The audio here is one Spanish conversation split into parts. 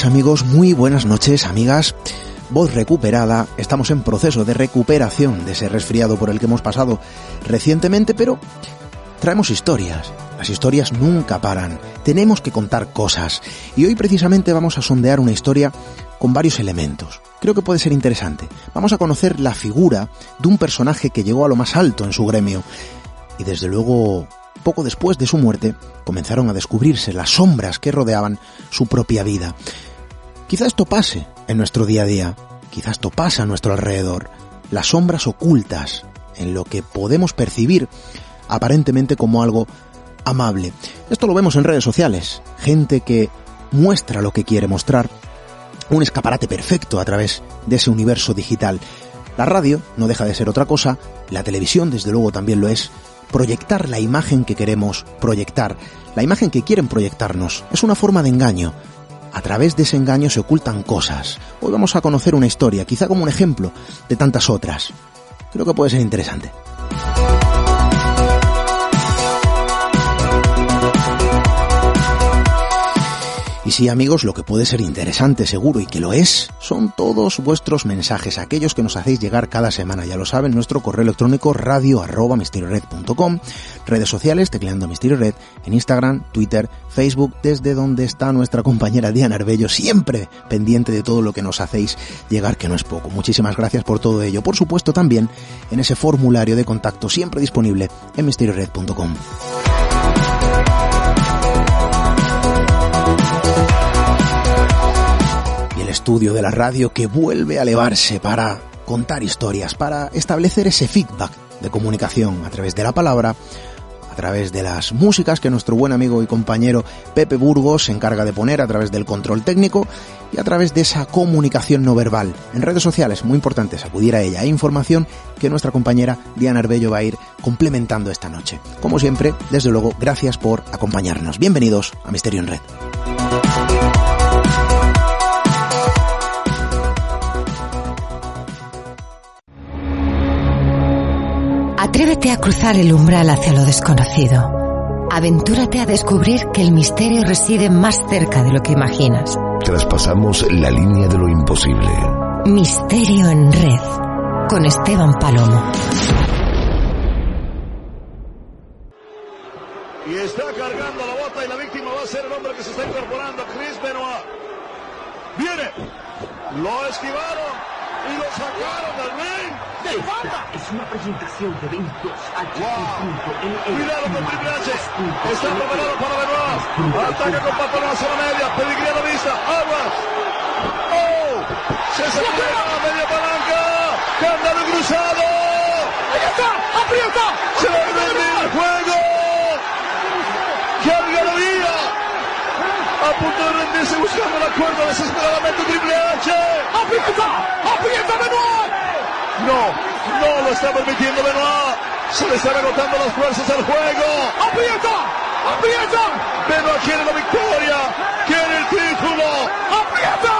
amigos, muy buenas noches amigas. Voz recuperada, estamos en proceso de recuperación de ese resfriado por el que hemos pasado recientemente, pero traemos historias. Las historias nunca paran, tenemos que contar cosas. Y hoy precisamente vamos a sondear una historia con varios elementos. Creo que puede ser interesante. Vamos a conocer la figura de un personaje que llegó a lo más alto en su gremio. Y desde luego poco después de su muerte, comenzaron a descubrirse las sombras que rodeaban su propia vida. Quizá esto pase en nuestro día a día, quizás esto pasa a nuestro alrededor, las sombras ocultas en lo que podemos percibir aparentemente como algo amable. Esto lo vemos en redes sociales, gente que muestra lo que quiere mostrar, un escaparate perfecto a través de ese universo digital. La radio no deja de ser otra cosa, la televisión desde luego también lo es, proyectar la imagen que queremos proyectar, la imagen que quieren proyectarnos. Es una forma de engaño. A través de ese engaño se ocultan cosas. Hoy vamos a conocer una historia, quizá como un ejemplo de tantas otras. Creo que puede ser interesante. Sí, amigos, lo que puede ser interesante, seguro, y que lo es, son todos vuestros mensajes, aquellos que nos hacéis llegar cada semana. Ya lo saben, nuestro correo electrónico radio redes sociales, tecleando Misterio Red, en Instagram, Twitter, Facebook, desde donde está nuestra compañera Diana Arbello, siempre pendiente de todo lo que nos hacéis llegar, que no es poco. Muchísimas gracias por todo ello. Por supuesto, también en ese formulario de contacto siempre disponible en misteriored.com. estudio de la radio que vuelve a elevarse para contar historias, para establecer ese feedback de comunicación a través de la palabra, a través de las músicas que nuestro buen amigo y compañero Pepe Burgos se encarga de poner a través del control técnico y a través de esa comunicación no verbal. En redes sociales, muy importante, acudir a ella. Hay información que nuestra compañera Diana Arbello va a ir complementando esta noche. Como siempre, desde luego, gracias por acompañarnos. Bienvenidos a Misterio en Red. Atrévete a cruzar el umbral hacia lo desconocido. Aventúrate a descubrir que el misterio reside más cerca de lo que imaginas. Traspasamos la línea de lo imposible. Misterio en red. Con Esteban Palomo. Y está cargando la bota y la víctima va a ser el hombre que se está incorporando, Chris Benoit. Viene. Lo esquivaron y lo sacaron del ring. ¡De falta! Es una presentación de eventos wow. Cuidado con Triple H. Está preparado para Benoit. Ataca con patrón a zona media. Pedigrí a la vista. Aguas. ¡Oh! Se sacó a media palanca. Candado cruzado. ¡Ahí está! ¡Aprieta! Se va a el juego. ¡Qué algarabía! A punto de rendirse buscando la cuerda desesperadamente Triple H. ¡Aprieta! ¡Aprieta Benoit! No, no lo está permitiendo Benoit. Se le están agotando las fuerzas al juego. ¡Aprieta! ¡Aprieta! Benoit quiere la victoria. Quiere el título. ¡Aprieta!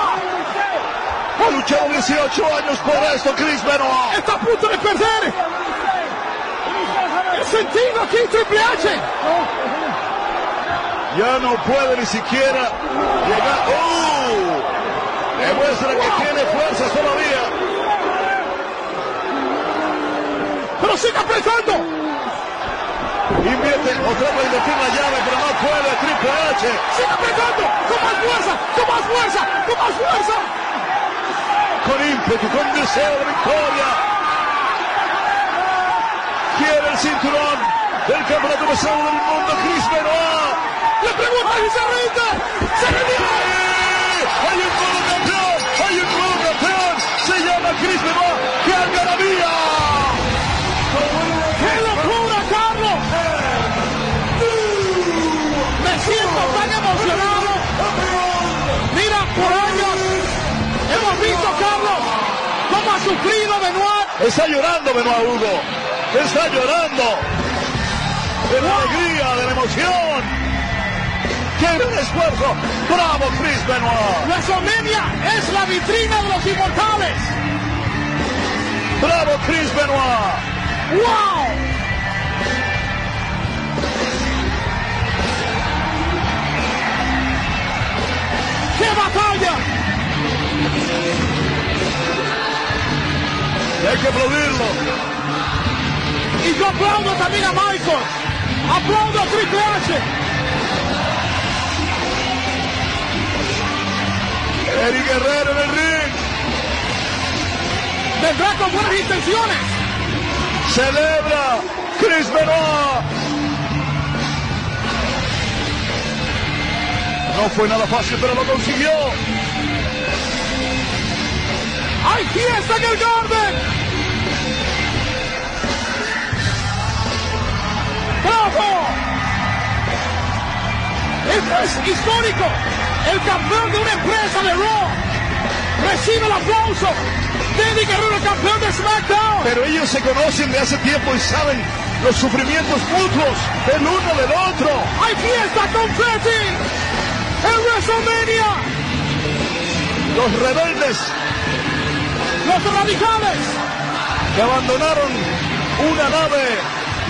Ha luchado 18 años por esto, Chris Benoit. Está a punto de perder. El sentido aquí, Triple H. Ya no puede ni siquiera llegar. ¡Oh! Demuestra que tiene fuerzas todavía. Pero sigue apretando. Invierte, o trata de invertir la llave, pero no puede. Triple H. Sigue apretando. Con más fuerza, con más fuerza, con más fuerza. Con ímpetu, con deseo de victoria. Quiere el cinturón del campeonato pesado del mundo, Chris Benoit. Le pregunta y se rinde. Se rindió. Hay un nuevo campeón. Hay un nuevo campeón. Se llama Chris Benoit. ¡Qué algarabía! ¡Qué sufrido Benoit. Está llorando Benoit Hugo. Está llorando. De la alegría, de la emoción. ¡Qué gran esfuerzo! ¡Bravo, Chris Benoit! WrestleMania es la vitrina de los inmortales. ¡Bravo, Chris Benoit! ¡Wow! ¡Qué batalla! Hay que aplaudirlo. Y yo aplaudo también a Michael. Aplaudo a Triple H. Eric Guerrero en el ring. Vendrá con buenas intenciones. Celebra Chris Benoit. No fue nada fácil, pero lo consiguió. ¡Hay fiesta en el Garden! ¡Bravo! Esto es histórico. El campeón de una empresa de Raw recibe el aplauso Eddie Guerrero, el campeón de SmackDown. Pero ellos se conocen de hace tiempo y saben los sufrimientos mutuos del uno del otro. ¡Hay fiesta confetti! ¡En WrestleMania! Los rebeldes ¡Los radicales! que abandonaron una nave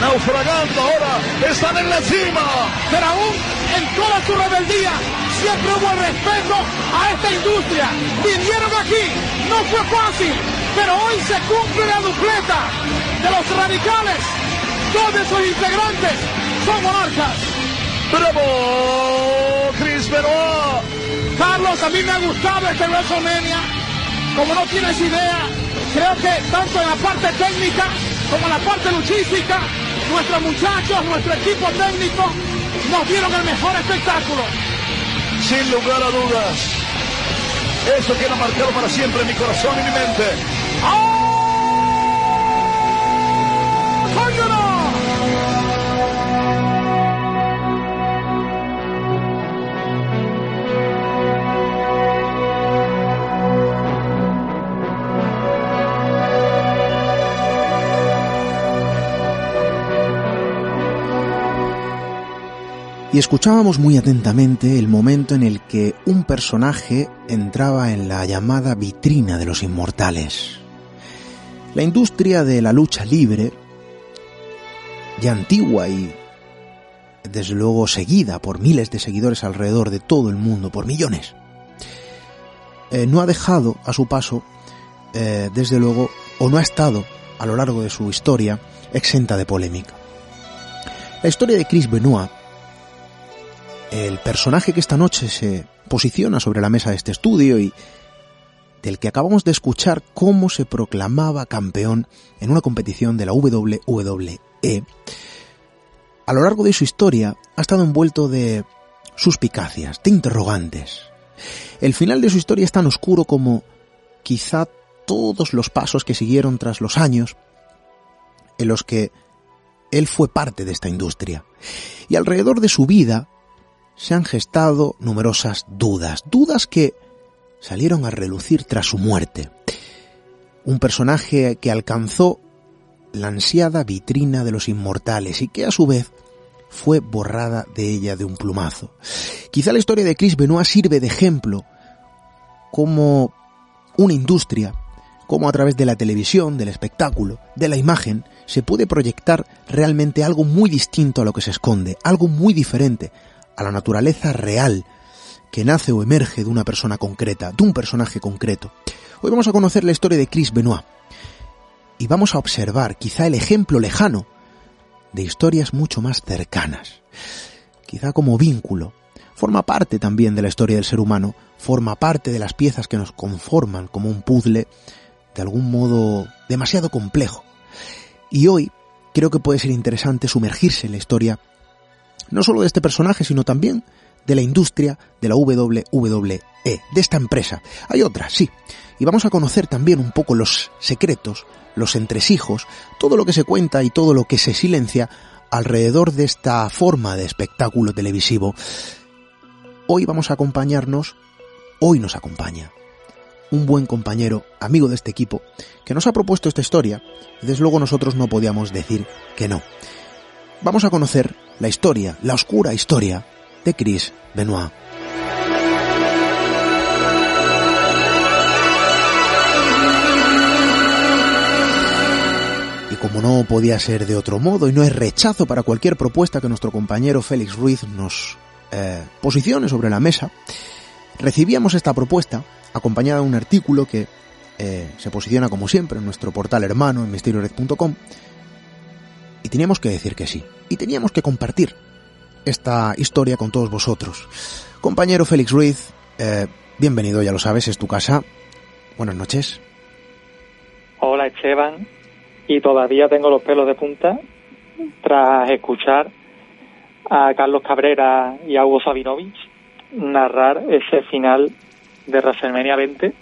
naufragando ahora están en la cima. Pero aún en toda su rebeldía siempre hubo el respeto a esta industria. Vinieron aquí, no fue fácil, pero hoy se cumple la dupleta de los radicales. Dos de sus integrantes son monarcas. ¡Bravo! Chris Benoit. Carlos, a mí me ha gustado este WrestleMania. Como no tienes idea, creo que tanto en la parte técnica como en la parte luchística, nuestros muchachos, nuestro equipo técnico, nos dieron el mejor espectáculo. Sin lugar a dudas. Eso queda marcado para siempre en mi corazón y mi mente. Y escuchábamos muy atentamente el momento en el que un personaje entraba en la llamada vitrina de los inmortales. La industria de la lucha libre, ya antigua y desde luego seguida por miles de seguidores alrededor de todo el mundo, por millones, eh, no ha dejado a su paso, eh, desde luego, o no ha estado a lo largo de su historia exenta de polémica. La historia de Chris Benoit el personaje que esta noche se posiciona sobre la mesa de este estudio y del que acabamos de escuchar cómo se proclamaba campeón en una competición de la WWE, a lo largo de su historia ha estado envuelto de suspicacias, de interrogantes. El final de su historia es tan oscuro como quizá todos los pasos que siguieron tras los años en los que él fue parte de esta industria. Y alrededor de su vida se han gestado numerosas dudas, dudas que salieron a relucir tras su muerte. Un personaje que alcanzó la ansiada vitrina de los inmortales y que a su vez fue borrada de ella de un plumazo. Quizá la historia de Chris Benoit sirve de ejemplo como una industria, como a través de la televisión, del espectáculo, de la imagen, se puede proyectar realmente algo muy distinto a lo que se esconde, algo muy diferente a la naturaleza real que nace o emerge de una persona concreta, de un personaje concreto. Hoy vamos a conocer la historia de Chris Benoit y vamos a observar quizá el ejemplo lejano de historias mucho más cercanas. Quizá como vínculo, forma parte también de la historia del ser humano, forma parte de las piezas que nos conforman como un puzzle de algún modo demasiado complejo. Y hoy creo que puede ser interesante sumergirse en la historia no solo de este personaje, sino también de la industria de la WWE, de esta empresa. Hay otras, sí. Y vamos a conocer también un poco los secretos, los entresijos, todo lo que se cuenta y todo lo que se silencia alrededor de esta forma de espectáculo televisivo. Hoy vamos a acompañarnos, hoy nos acompaña un buen compañero, amigo de este equipo, que nos ha propuesto esta historia, desde luego nosotros no podíamos decir que no. Vamos a conocer la historia, la oscura historia de Chris Benoit. Y como no podía ser de otro modo y no es rechazo para cualquier propuesta que nuestro compañero Félix Ruiz nos eh, posicione sobre la mesa, recibíamos esta propuesta acompañada de un artículo que eh, se posiciona como siempre en nuestro portal hermano en misteriored.com y teníamos que decir que sí. Y teníamos que compartir esta historia con todos vosotros. Compañero Félix Ruiz, eh, bienvenido, ya lo sabes, es tu casa. Buenas noches. Hola Esteban, y todavía tengo los pelos de punta tras escuchar a Carlos Cabrera y a Hugo Sabinovich narrar ese final de WrestleMania 20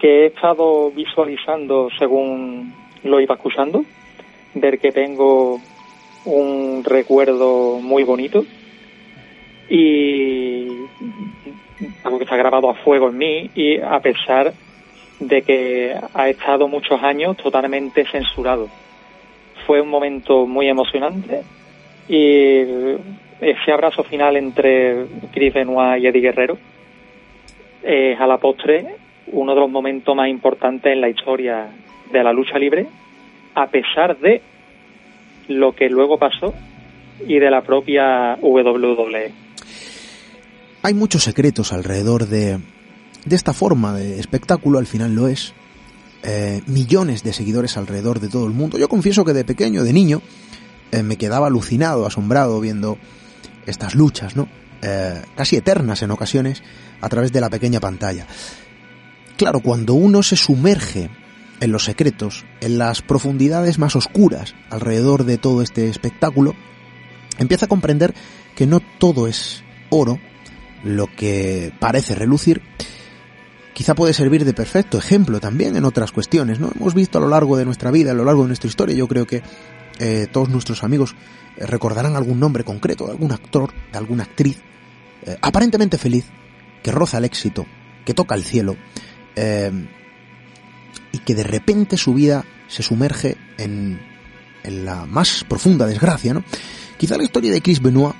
que he estado visualizando según lo iba escuchando, ver que tengo un recuerdo muy bonito y algo que está grabado a fuego en mí y a pesar de que ha estado muchos años totalmente censurado. Fue un momento muy emocionante y ese abrazo final entre Chris Benoit y Eddie Guerrero es a la postre uno de los momentos más importantes en la historia de la lucha libre, a pesar de lo que luego pasó y de la propia WWE. Hay muchos secretos alrededor de, de esta forma de espectáculo, al final lo es. Eh, millones de seguidores alrededor de todo el mundo. Yo confieso que de pequeño, de niño, eh, me quedaba alucinado, asombrado viendo estas luchas, ¿no? Eh, casi eternas en ocasiones, a través de la pequeña pantalla. Claro, cuando uno se sumerge en los secretos, en las profundidades más oscuras alrededor de todo este espectáculo, empieza a comprender que no todo es oro, lo que parece relucir, quizá puede servir de perfecto ejemplo también en otras cuestiones, ¿no? Hemos visto a lo largo de nuestra vida, a lo largo de nuestra historia, yo creo que eh, todos nuestros amigos eh, recordarán algún nombre concreto de algún actor, de alguna actriz, eh, aparentemente feliz, que roza el éxito, que toca el cielo, y que de repente su vida se sumerge en, en la más profunda desgracia, ¿no? Quizá la historia de Chris Benoit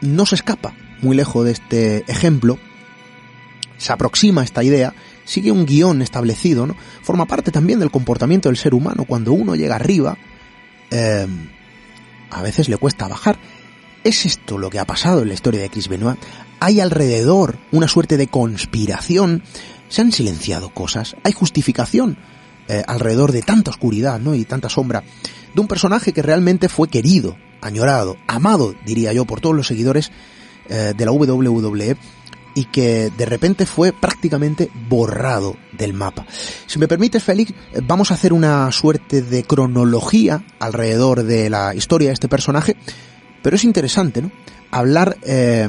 no se escapa muy lejos de este ejemplo, se aproxima a esta idea, sigue un guion establecido, ¿no? Forma parte también del comportamiento del ser humano. Cuando uno llega arriba, eh, a veces le cuesta bajar. ¿Es esto lo que ha pasado en la historia de Chris Benoit? ¿Hay alrededor una suerte de conspiración? ¿Se han silenciado cosas? ¿Hay justificación eh, alrededor de tanta oscuridad ¿no? y tanta sombra de un personaje que realmente fue querido, añorado, amado, diría yo, por todos los seguidores eh, de la WWE y que de repente fue prácticamente borrado del mapa. Si me permites, Félix, vamos a hacer una suerte de cronología alrededor de la historia de este personaje, pero es interesante, ¿no? Hablar eh,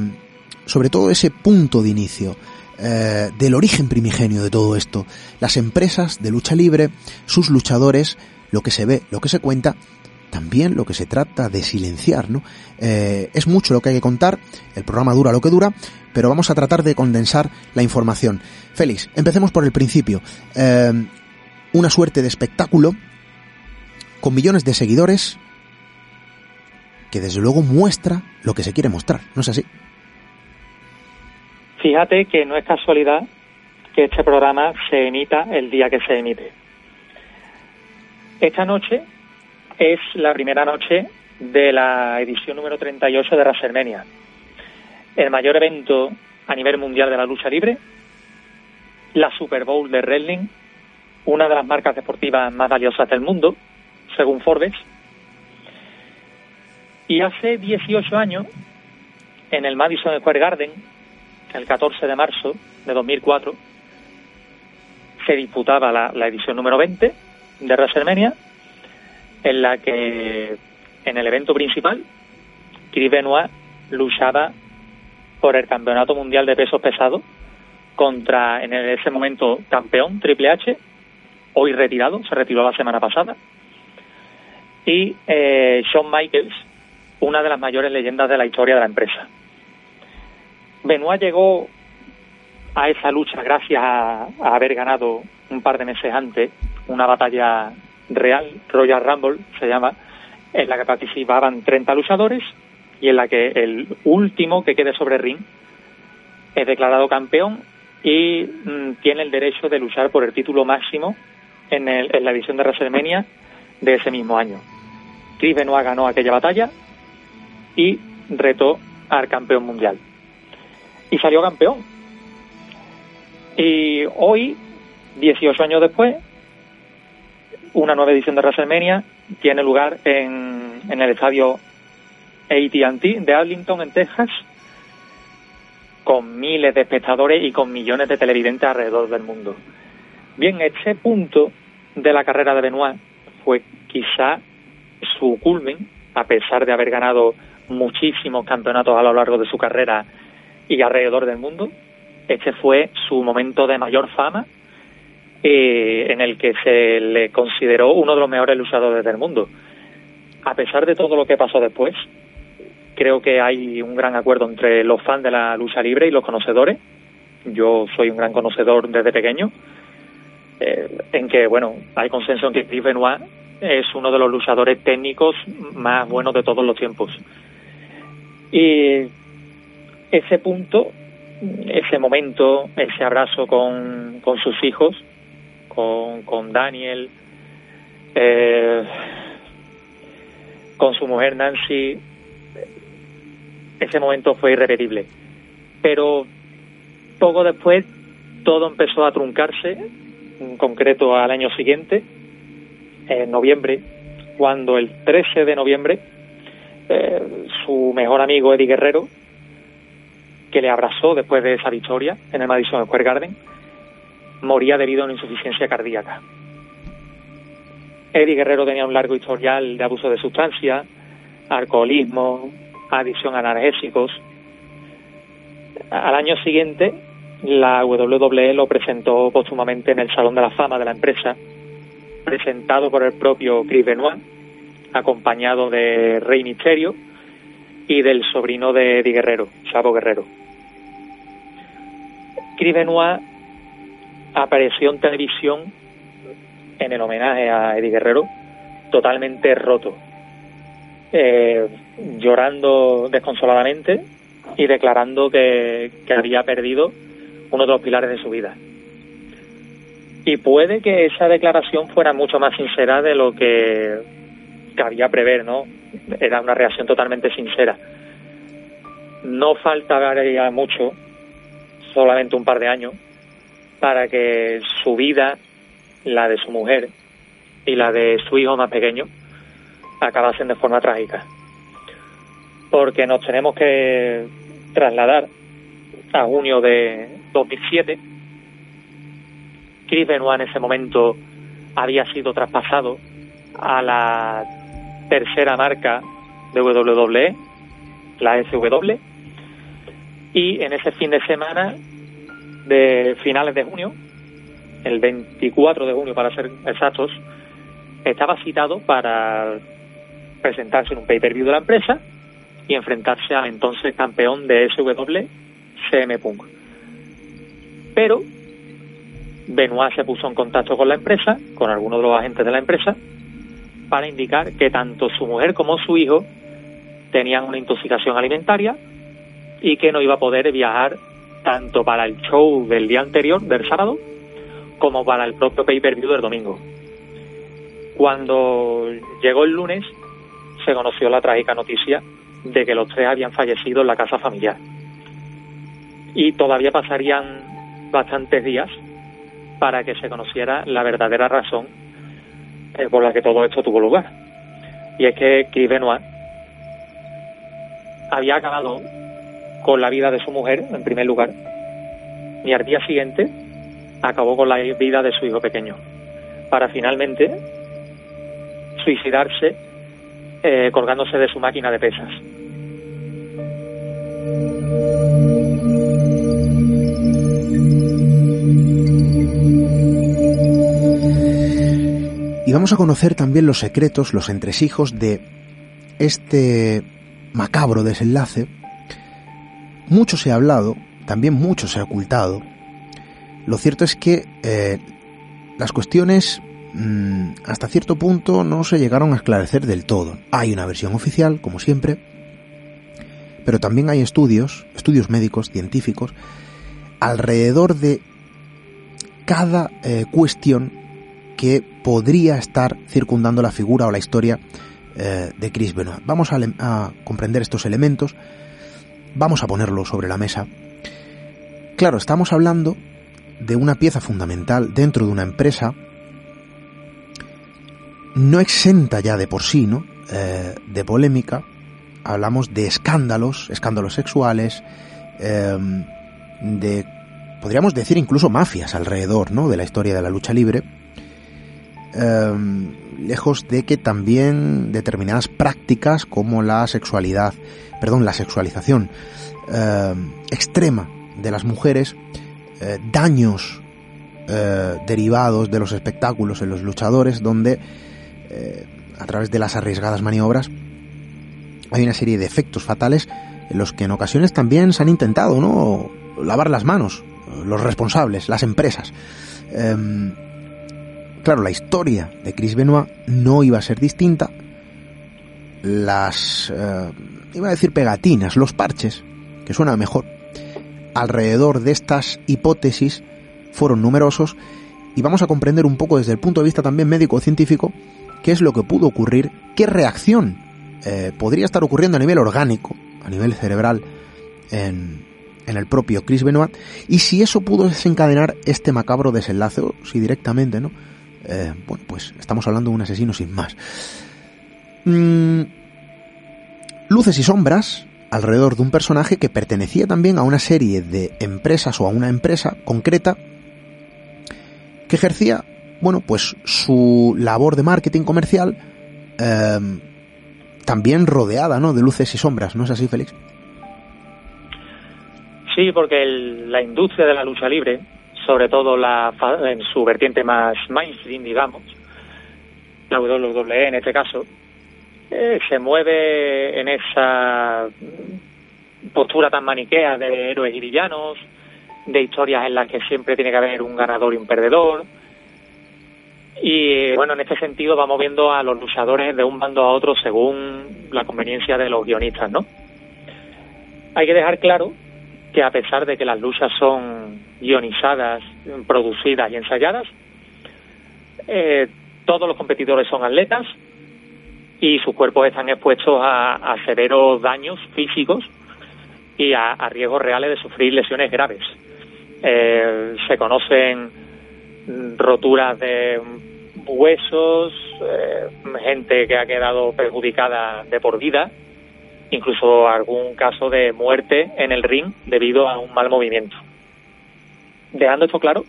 sobre todo ese punto de inicio, eh, del origen primigenio de todo esto, las empresas de lucha libre, sus luchadores, lo que se ve, lo que se cuenta también lo que se trata de silenciar, ¿no? Eh, es mucho lo que hay que contar, el programa dura lo que dura, pero vamos a tratar de condensar la información. Félix, empecemos por el principio. Eh, una suerte de espectáculo con millones de seguidores que desde luego muestra lo que se quiere mostrar, ¿no es así? Fíjate que no es casualidad que este programa se emita el día que se emite. Esta noche es la primera noche de la edición número 38 de WrestleMania, el mayor evento a nivel mundial de la lucha libre, la Super Bowl de wrestling, una de las marcas deportivas más valiosas del mundo, según Forbes. Y hace 18 años, en el Madison Square Garden, el 14 de marzo de 2004, se disputaba la, edición número 20 de WrestleMania en la que en el evento principal Chris Benoit luchaba por el campeonato mundial de pesos pesados contra en ese momento campeón Triple H hoy retirado se retiró la semana pasada y eh, Shawn Michaels una de las mayores leyendas de la historia de la empresa Benoit llegó a esa lucha gracias a haber ganado un par de meses antes una batalla real, Royal Rumble se llama, en la que participaban 30 luchadores y en la que el último que quede sobre ring es declarado campeón y mm, tiene el derecho de luchar por el título máximo en, el, en la edición de WrestleMania de ese mismo año. Chris Benoit ganó aquella batalla y retó al campeón mundial. Y salió campeón. Y hoy, 18 años después, una nueva edición de WrestleMania tiene lugar en, en el estadio AT&T de Arlington, en Texas, con miles de espectadores y con millones de televidentes alrededor del mundo. Bien, este punto de la carrera de Benoit fue quizá su culmen, a pesar de haber ganado muchísimos campeonatos a lo largo de su carrera y alrededor del mundo. Este fue su momento de mayor fama, eh, en el que se le consideró uno de los mejores luchadores del mundo. A pesar de todo lo que pasó después, creo que hay un gran acuerdo entre los fans de la lucha libre y los conocedores. Yo soy un gran conocedor desde pequeño, eh, en que, bueno, hay consenso en que Steve Benoit es uno de los luchadores técnicos más buenos de todos los tiempos. Y ese punto, ese momento, ese abrazo con, con sus hijos, con, con Daniel, eh, con su mujer Nancy, ese momento fue irrepetible. Pero poco después todo empezó a truncarse, en concreto al año siguiente, en noviembre, cuando el 13 de noviembre eh, su mejor amigo Eddie Guerrero, que le abrazó después de esa victoria en el Madison Square Garden, moría debido a una insuficiencia cardíaca. Eddie Guerrero tenía un largo historial de abuso de sustancias, alcoholismo, adicción a analgésicos. Al año siguiente, la WWE lo presentó póstumamente en el Salón de la Fama de la empresa, presentado por el propio Chris Benoit, acompañado de Rey Misterio y del sobrino de Eddie Guerrero, Chavo Guerrero. Chris Benoit apareció en televisión en el homenaje a Eddie Guerrero totalmente roto, eh, llorando desconsoladamente y declarando que, que había perdido uno de los pilares de su vida. Y puede que esa declaración fuera mucho más sincera de lo que cabía prever, ¿no? Era una reacción totalmente sincera. No faltaría mucho, solamente un par de años, para que su vida, la de su mujer y la de su hijo más pequeño, acabasen de forma trágica. Porque nos tenemos que trasladar a junio de 2007. Chris Benoit en ese momento había sido traspasado a la tercera marca de WWE, la SW, y en ese fin de semana de finales de junio, el 24 de junio para ser exactos, estaba citado para presentarse en un pay-per-view de la empresa y enfrentarse al entonces campeón de SW, CM Punk. Pero Benoit se puso en contacto con la empresa, con algunos de los agentes de la empresa, para indicar que tanto su mujer como su hijo tenían una intoxicación alimentaria y que no iba a poder viajar tanto para el show del día anterior, del sábado, como para el propio pay-per-view del domingo. Cuando llegó el lunes, se conoció la trágica noticia de que los tres habían fallecido en la casa familiar. Y todavía pasarían bastantes días para que se conociera la verdadera razón eh, por la que todo esto tuvo lugar. Y es que Chris Benoit había acabado con la vida de su mujer, en primer lugar, y al día siguiente acabó con la vida de su hijo pequeño, para finalmente suicidarse eh, colgándose de su máquina de pesas. Y vamos a conocer también los secretos, los entresijos de este macabro desenlace. Mucho se ha hablado, también mucho se ha ocultado. Lo cierto es que eh, las cuestiones mmm, hasta cierto punto no se llegaron a esclarecer del todo. Hay una versión oficial, como siempre, pero también hay estudios, estudios médicos, científicos, alrededor de cada eh, cuestión que podría estar circundando la figura o la historia eh, de Chris Benoit. Vamos a, comprender estos elementos, vamos a ponerlos sobre la mesa claro, estamos hablando de una pieza fundamental dentro de una empresa no exenta ya de por sí, ¿no? Eh, de polémica. Hablamos de escándalos, escándalos sexuales, em, de, podríamos decir incluso mafias alrededor, ¿no? De la historia de la lucha libre. Em, lejos de que también determinadas prácticas como la sexualidad, perdón, la sexualización em, extrema de las mujeres, eh, daños eh, derivados de los espectáculos en los luchadores, donde eh, a través de las arriesgadas maniobras hay una serie de efectos fatales en los que en ocasiones también se han intentado no lavar las manos los responsables, las empresas. Em, claro, la historia de Chris Benoit no iba a ser distinta. Las, iba a decir pegatinas, los parches, que suena mejor, alrededor de estas hipótesis fueron numerosos y vamos a comprender un poco desde el punto de vista también médico-científico qué es lo que pudo ocurrir, qué reacción eh, podría estar ocurriendo a nivel orgánico, a nivel cerebral, en, en, el propio Chris Benoit, y si eso pudo desencadenar este macabro desenlace, o si directamente, ¿no? Eh, bueno, pues estamos hablando de un asesino sin más. Mm, luces y sombras, alrededor de un personaje que pertenecía también a una serie de empresas o a una empresa concreta que ejercía, bueno, pues su labor de marketing comercial eh, también rodeada, ¿no? De luces y sombras, ¿no es así, Félix? Sí, porque la industria de la lucha libre, sobre todo la, en su vertiente más mainstream, digamos, la WWE en este caso, eh, se mueve en esa postura tan maniquea de héroes y villanos, de historias en las que siempre tiene que haber un ganador y un perdedor. Y bueno, en este sentido vamos viendo a los luchadores de un bando a otro según la conveniencia de los guionistas, ¿no? Hay que dejar claro que a pesar de que las luchas son guionizadas, producidas y ensayadas, eh, todos los competidores son atletas, y sus cuerpos están expuestos a, severos daños físicos y a, riesgos reales de sufrir lesiones graves. Eh, se conocen roturas de huesos, eh, gente que ha quedado perjudicada de por vida, incluso algún caso de muerte en el ring debido a un mal movimiento. Dejando esto claro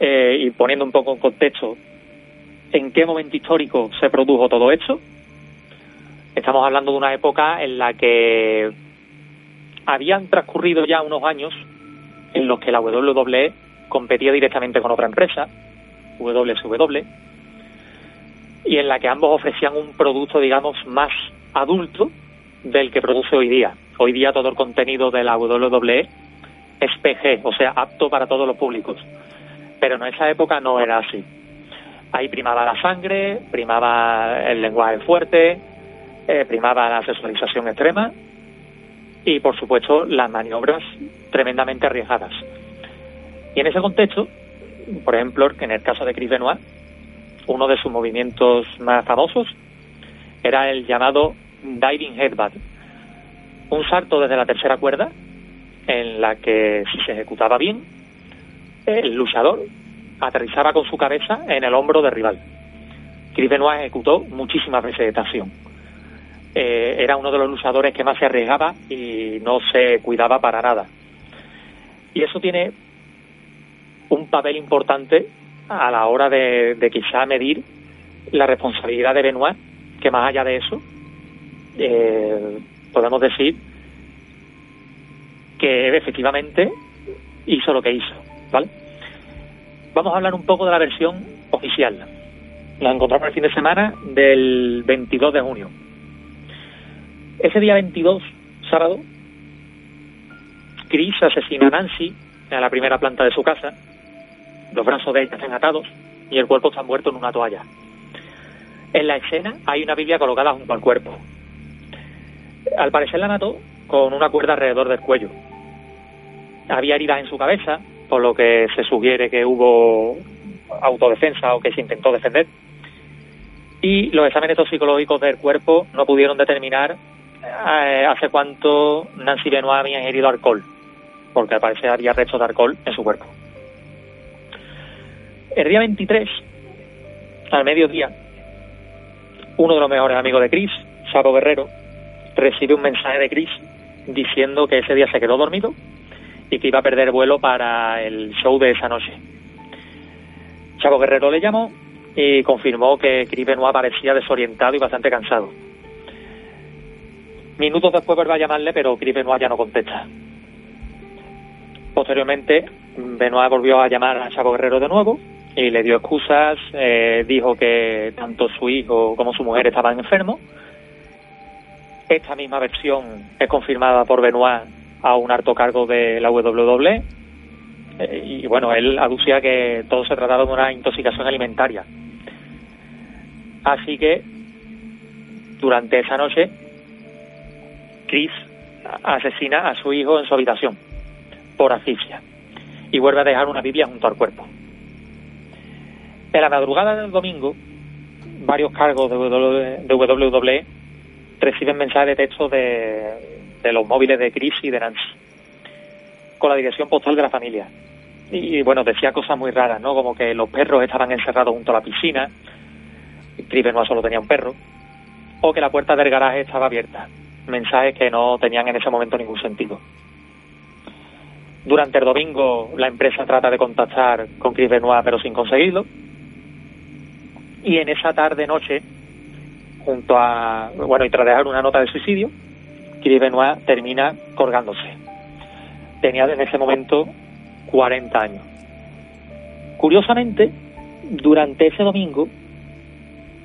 eh, y poniendo un poco en contexto en qué momento histórico se produjo todo esto. Estamos hablando de una época en la que habían transcurrido ya unos años en los que la WWE competía directamente con otra empresa, WSW, y en la que ambos ofrecían un producto, digamos, más adulto del que produce hoy día. Hoy día todo el contenido de la WWE es PG, o sea, apto para todos los públicos. Pero en esa época no era así. Ahí primaba la sangre, primaba el lenguaje fuerte, eh, primaba la sexualización extrema y, por supuesto, las maniobras tremendamente arriesgadas. Y en ese contexto, por ejemplo, en el caso de Chris Benoit, uno de sus movimientos más famosos era el llamado diving headbutt, un salto desde la tercera cuerda en la que si se ejecutaba bien, el luchador aterrizaba con su cabeza en el hombro del rival. Chris Benoit ejecutó muchísimas veces de. Eh, era uno de los luchadores que más se arriesgaba y no se cuidaba para nada. Y eso tiene un papel importante a la hora de, quizá medir la responsabilidad de Benoit, que más allá de eso, eh, podemos decir que efectivamente hizo lo que hizo, ¿vale? vamos a hablar un poco de la versión oficial. La encontramos el fin de semana del 22 de junio. Ese día 22, sábado, Chris asesina a Nancy en la primera planta de su casa. Los brazos de ella están atados y el cuerpo está muerto en una toalla. En la escena hay una Biblia colocada junto al cuerpo. Al parecer la mató con una cuerda alrededor del cuello. Había heridas en su cabeza, por lo que se sugiere que hubo autodefensa o que se intentó defender. Y los exámenes toxicológicos del cuerpo no pudieron determinar eh, hace cuánto Nancy Benoit había ingerido alcohol. porque al parecer había restos de alcohol en su cuerpo. El día 23, al mediodía, uno de los mejores amigos de Chris, Saco Guerrero, recibe un mensaje de Chris diciendo que ese día se quedó dormido y que iba a perder vuelo para el show de esa noche. Chavo Guerrero le llamó y confirmó que Chris Benoit parecía desorientado y bastante cansado. Minutos después vuelve a llamarle, pero Chris Benoit ya no contesta. Posteriormente, Benoit volvió a llamar a Chavo Guerrero de nuevo y le dio excusas, eh, dijo que tanto su hijo como su mujer estaban enfermos. Esta misma versión es confirmada por Benoit a un alto cargo de la WWE. Eh, y bueno, él aducía que todo se trataba de una intoxicación alimentaria. Así que durante esa noche, Chris asesina a su hijo en su habitación por asfixia y vuelve a dejar una Biblia junto al cuerpo. En la madrugada del domingo, varios cargos de WWE reciben mensajes de texto de, de los móviles de Chris y de Nancy, con la dirección postal de la familia. Y bueno, decía cosas muy raras, ¿no? Como que los perros estaban encerrados junto a la piscina, Chris no solo tenía un perro, o que la puerta del garaje estaba abierta. Mensajes que no tenían en ese momento ningún sentido. Durante el domingo la empresa trata de contactar con Chris Benoit pero sin conseguirlo. Y en esa tarde noche, junto a, bueno, y tras dejar una nota de suicidio, Chris Benoit termina colgándose. Tenía en ese momento 40 años. Curiosamente, durante ese domingo,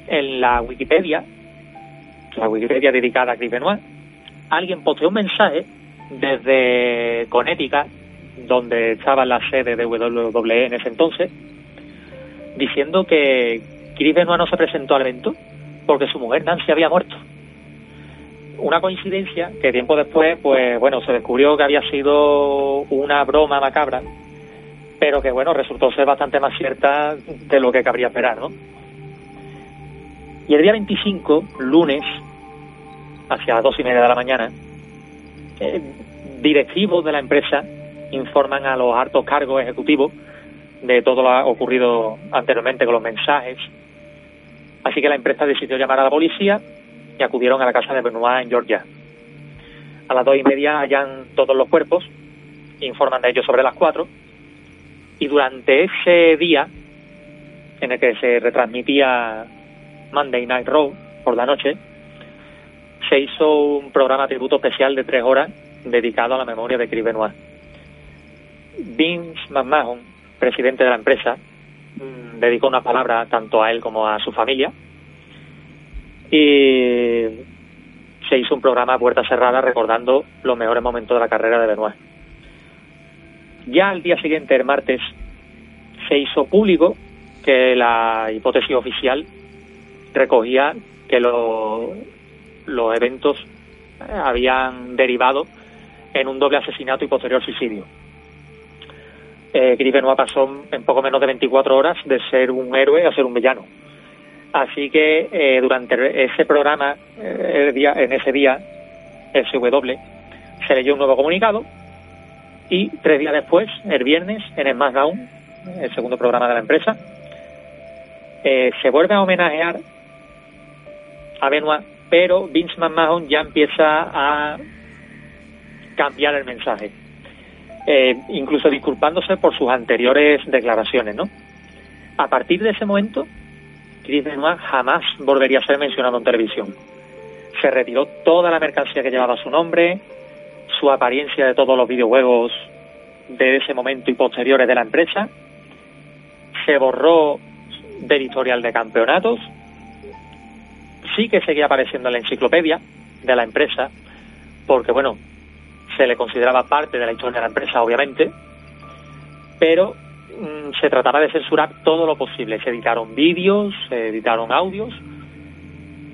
en la Wikipedia, la Wikipedia dedicada a Chris Benoit, alguien posteó un mensaje desde Connecticut, donde estaba la sede de WWE en ese entonces, diciendo que Chris Benoit no se presentó al evento porque su mujer Nancy había muerto. Una coincidencia que tiempo después, pues bueno, se descubrió que había sido una broma macabra, pero que bueno, resultó ser bastante más cierta de lo que cabría esperar, ¿no? Y el día 25, lunes, hacia las dos y media de la mañana, eh, directivos de la empresa informan a los altos cargos ejecutivos de todo lo ocurrido anteriormente con los mensajes. Así que la empresa decidió llamar a la policía y acudieron a la casa de Benoit en Georgia. A las dos y media hallan todos los cuerpos, informan de ellos sobre las cuatro, y durante ese día, en el que se retransmitía Monday Night Raw por la noche, se hizo un programa tributo especial de tres horas dedicado a la memoria de Chris Benoit. Vince McMahon, presidente de la empresa, dedicó una palabra tanto a él como a su familia y se hizo un programa a puerta cerrada recordando los mejores momentos de la carrera de Benoit. Ya al día siguiente, el martes, se hizo público que la hipótesis oficial recogía que los eventos habían derivado en un doble asesinato y posterior suicidio. Eh, Chris Benoit pasó en poco menos de 24 horas de ser un héroe a ser un villano. Así que eh, durante ese programa, eh, el en ese día, SW, se leyó un nuevo comunicado y tres días después, el viernes, en el SmackDown, el segundo programa de la empresa, eh, se vuelve a homenajear a Benoit, pero Vince McMahon ya empieza a cambiar el mensaje, eh, incluso disculpándose por sus anteriores declaraciones, ¿no? A partir de ese momento, Chris Benoit jamás volvería a ser mencionado en televisión. Se retiró toda la mercancía que llevaba su nombre, su apariencia de todos los videojuegos de ese momento y posteriores de la empresa, se borró del historial de campeonatos, sí que seguía apareciendo en la enciclopedia de la empresa, porque bueno, se le consideraba parte de la historia de la empresa, obviamente, pero mm, se trataba de censurar todo lo posible. Se editaron vídeos, se editaron audios.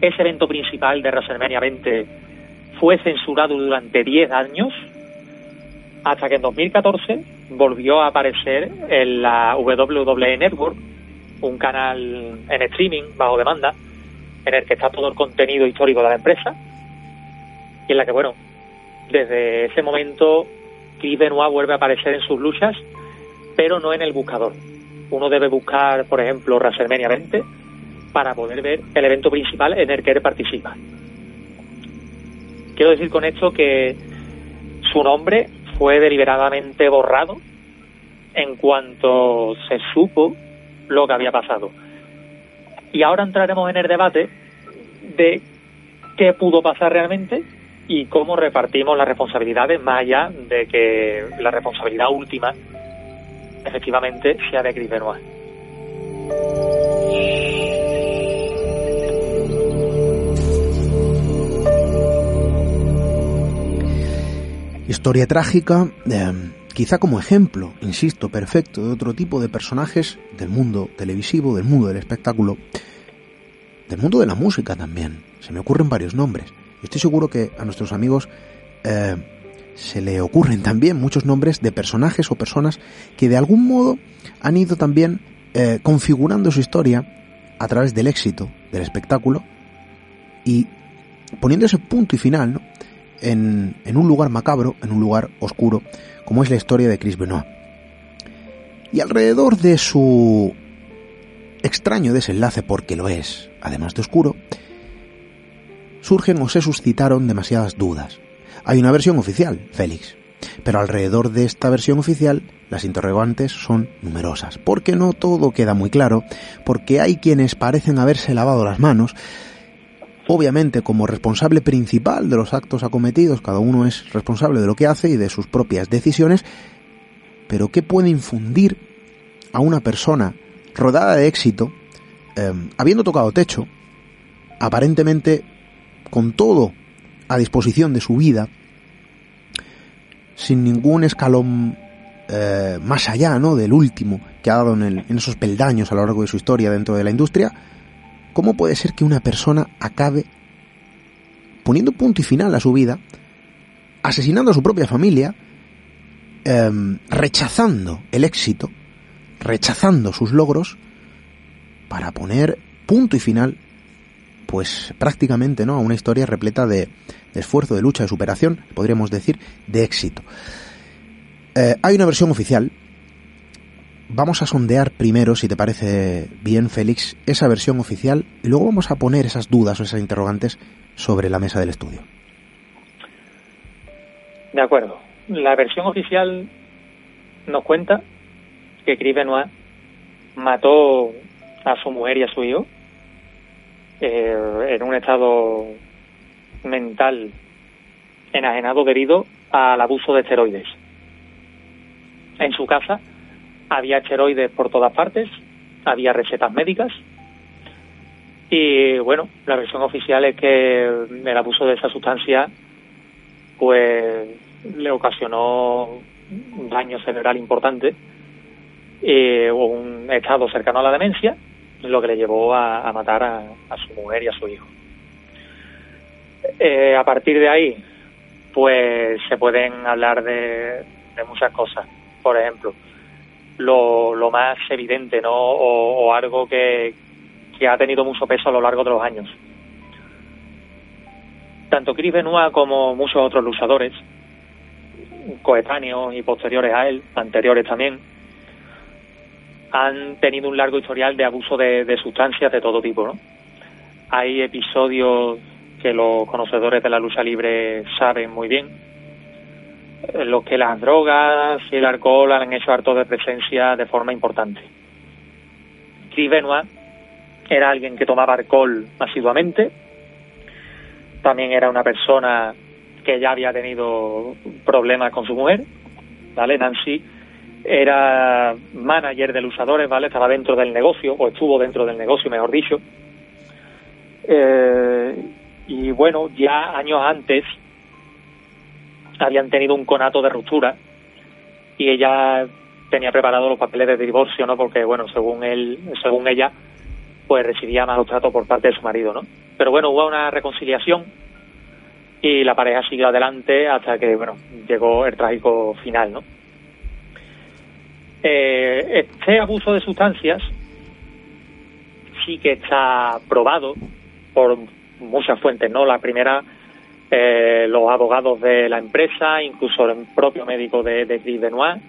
Ese evento principal de WrestleMania 20 fue censurado durante 10 años, hasta que en 2014 volvió a aparecer en la WWE Network, un canal en streaming bajo demanda, en el que está todo el contenido histórico de la empresa, y en la que, bueno, desde ese momento Chris Benoit vuelve a aparecer en sus luchas, pero no en el buscador. Uno debe buscar, por ejemplo, WrestleMania 20 para poder ver el evento principal en el que él participa. Quiero decir con esto que su nombre fue deliberadamente borrado en cuanto se supo lo que había pasado. Y ahora entraremos en el debate de qué pudo pasar realmente y cómo repartimos las responsabilidades, más allá de que la responsabilidad última efectivamente sea de Chris Benoit. Historia trágica, eh, quizá como ejemplo, insisto, perfecto de otro tipo de personajes del mundo televisivo, del mundo del espectáculo, del mundo de la música también. Se me ocurren varios nombres. Estoy seguro que a nuestros amigos eh, se le ocurren también muchos nombres de personajes o personas que de algún modo han ido también eh, configurando su historia a través del éxito del espectáculo y poniendo ese punto y final, ¿no? en, un lugar macabro, en un lugar oscuro, como es la historia de Chris Benoit. Y alrededor de su extraño desenlace, porque lo es, además de oscuro, surgen o se suscitaron demasiadas dudas. Hay una versión oficial, Félix, pero alrededor de esta versión oficial las interrogantes son numerosas, porque no todo queda muy claro, porque hay quienes parecen haberse lavado las manos, obviamente como responsable principal de los actos acometidos, cada uno es responsable de lo que hace y de sus propias decisiones, pero ¿qué puede infundir a una persona rodada de éxito, em, habiendo tocado techo, aparentemente con todo a disposición de su vida, sin ningún escalón eh, más allá ¿no? del último que ha dado en, esos peldaños a lo largo de su historia dentro de la industria, ¿Cómo puede ser que una persona acabe poniendo punto y final a su vida, asesinando a su propia familia, em, rechazando el éxito, rechazando sus logros, para poner punto y final, pues prácticamente, ¿no? A una historia repleta de, esfuerzo, de lucha, de superación, podríamos decir, de éxito. Eh, hay una versión oficial vamos a sondear primero, si te parece bien, Félix, esa versión oficial y luego vamos a poner esas dudas o esas interrogantes sobre la mesa del estudio. De acuerdo. La versión oficial nos cuenta que Chris Benoit mató a su mujer y a su hijo eh, en un estado mental enajenado debido al abuso de esteroides. En su casa había esteroides por todas partes, había recetas médicas y bueno, la versión oficial es que el abuso de esa sustancia pues le ocasionó un daño cerebral importante o un estado cercano a la demencia, lo que le llevó a, matar a, su mujer y a su hijo. Eh, a partir de ahí, pues se pueden hablar de muchas cosas. Por ejemplo, lo, lo más evidente, ¿no? O, algo que, que, ha tenido mucho peso a lo largo de los años. Tanto Chris Benoit como muchos otros luchadores, coetáneos y posteriores a él, anteriores también, han tenido un largo historial de abuso de, sustancias de todo tipo, ¿no? Hay episodios que los conocedores de la lucha libre saben muy bien, los que las drogas y el alcohol han hecho harto de presencia de forma importante. Chris Benoit era alguien que tomaba alcohol asiduamente, también era una persona que ya había tenido problemas con su mujer, ¿vale? Nancy era manager de luchadores, ¿vale? Estaba dentro del negocio, o estuvo dentro del negocio, mejor dicho. Eh, y bueno, ya años antes habían tenido un conato de ruptura y ella tenía preparados los papeles de divorcio, ¿no? Porque, bueno, según él, según ella, pues recibía malos tratos por parte de su marido, ¿no? Pero bueno, hubo una reconciliación y la pareja siguió adelante hasta que, bueno, llegó el trágico final, ¿no? Eh, este abuso de sustancias sí que está probado por muchas fuentes, ¿no? La primera eh, los abogados de la empresa, incluso el propio médico de, de Chris Benoit,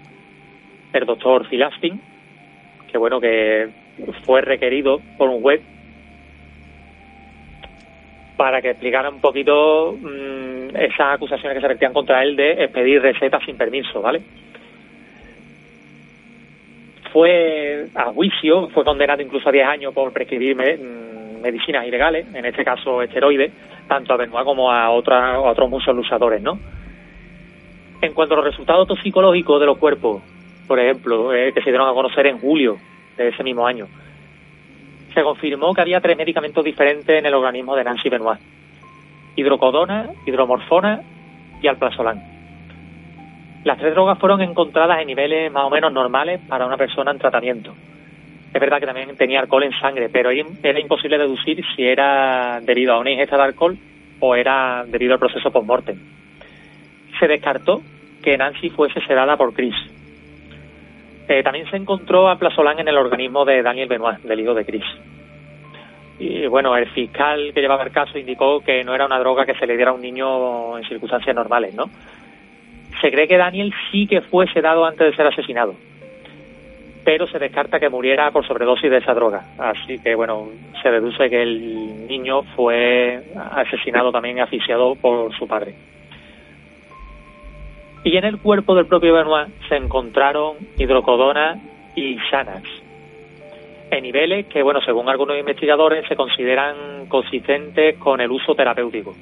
el doctor Phil Astin, que bueno, que fue requerido por un web para que explicara un poquito mm, esas acusaciones que se vertían contra él de expedir recetas sin permiso, ¿vale? Fue a juicio, fue condenado incluso a 10 años por prescribir mm, medicinas ilegales, en este caso esteroides, tanto a Benoit como a, otra- otros muchos luchadores, ¿no? En cuanto a los resultados toxicológicos de los cuerpos, por ejemplo, eh, que se dieron a conocer en julio de ese mismo año, se confirmó que había tres medicamentos diferentes en el organismo de Nancy Benoit. Hidrocodona, hidromorfona y alprazolam. Las tres drogas fueron encontradas en niveles más o menos normales para una persona en tratamiento. Es verdad que también tenía alcohol en sangre, pero era imposible deducir si era debido a una ingesta de alcohol o era debido al proceso post-mortem. Se descartó que Nancy fuese sedada por Chris. Eh, también se encontró alprazolam en el organismo de Daniel Benoit, del hijo de Chris. Y bueno, el fiscal que llevaba el caso indicó que no era una droga que se le diera a un niño en circunstancias normales, ¿no? Se cree que Daniel sí que fue sedado antes de ser asesinado, pero se descarta que muriera por sobredosis de esa droga. Así que bueno, se deduce que el niño fue asesinado también asfixiado por su padre. Y en el cuerpo del propio Benoit se encontraron hidrocodona y Xanax, en niveles que, bueno, según algunos investigadores, se consideran consistentes con el uso terapéutico.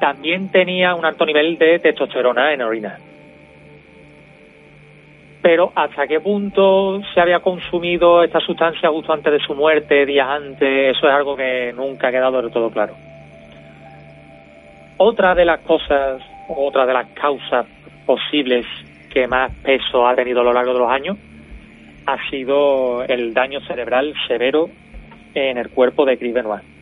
También tenía un alto nivel de testosterona en orina. Pero hasta qué punto se había consumido esta sustancia justo antes de su muerte, días antes, eso es algo que nunca ha quedado del todo claro. Otra de las cosas, otra de las causas posibles que más peso ha tenido a lo largo de los años ha sido el daño cerebral severo en el cuerpo de Chris Benoit.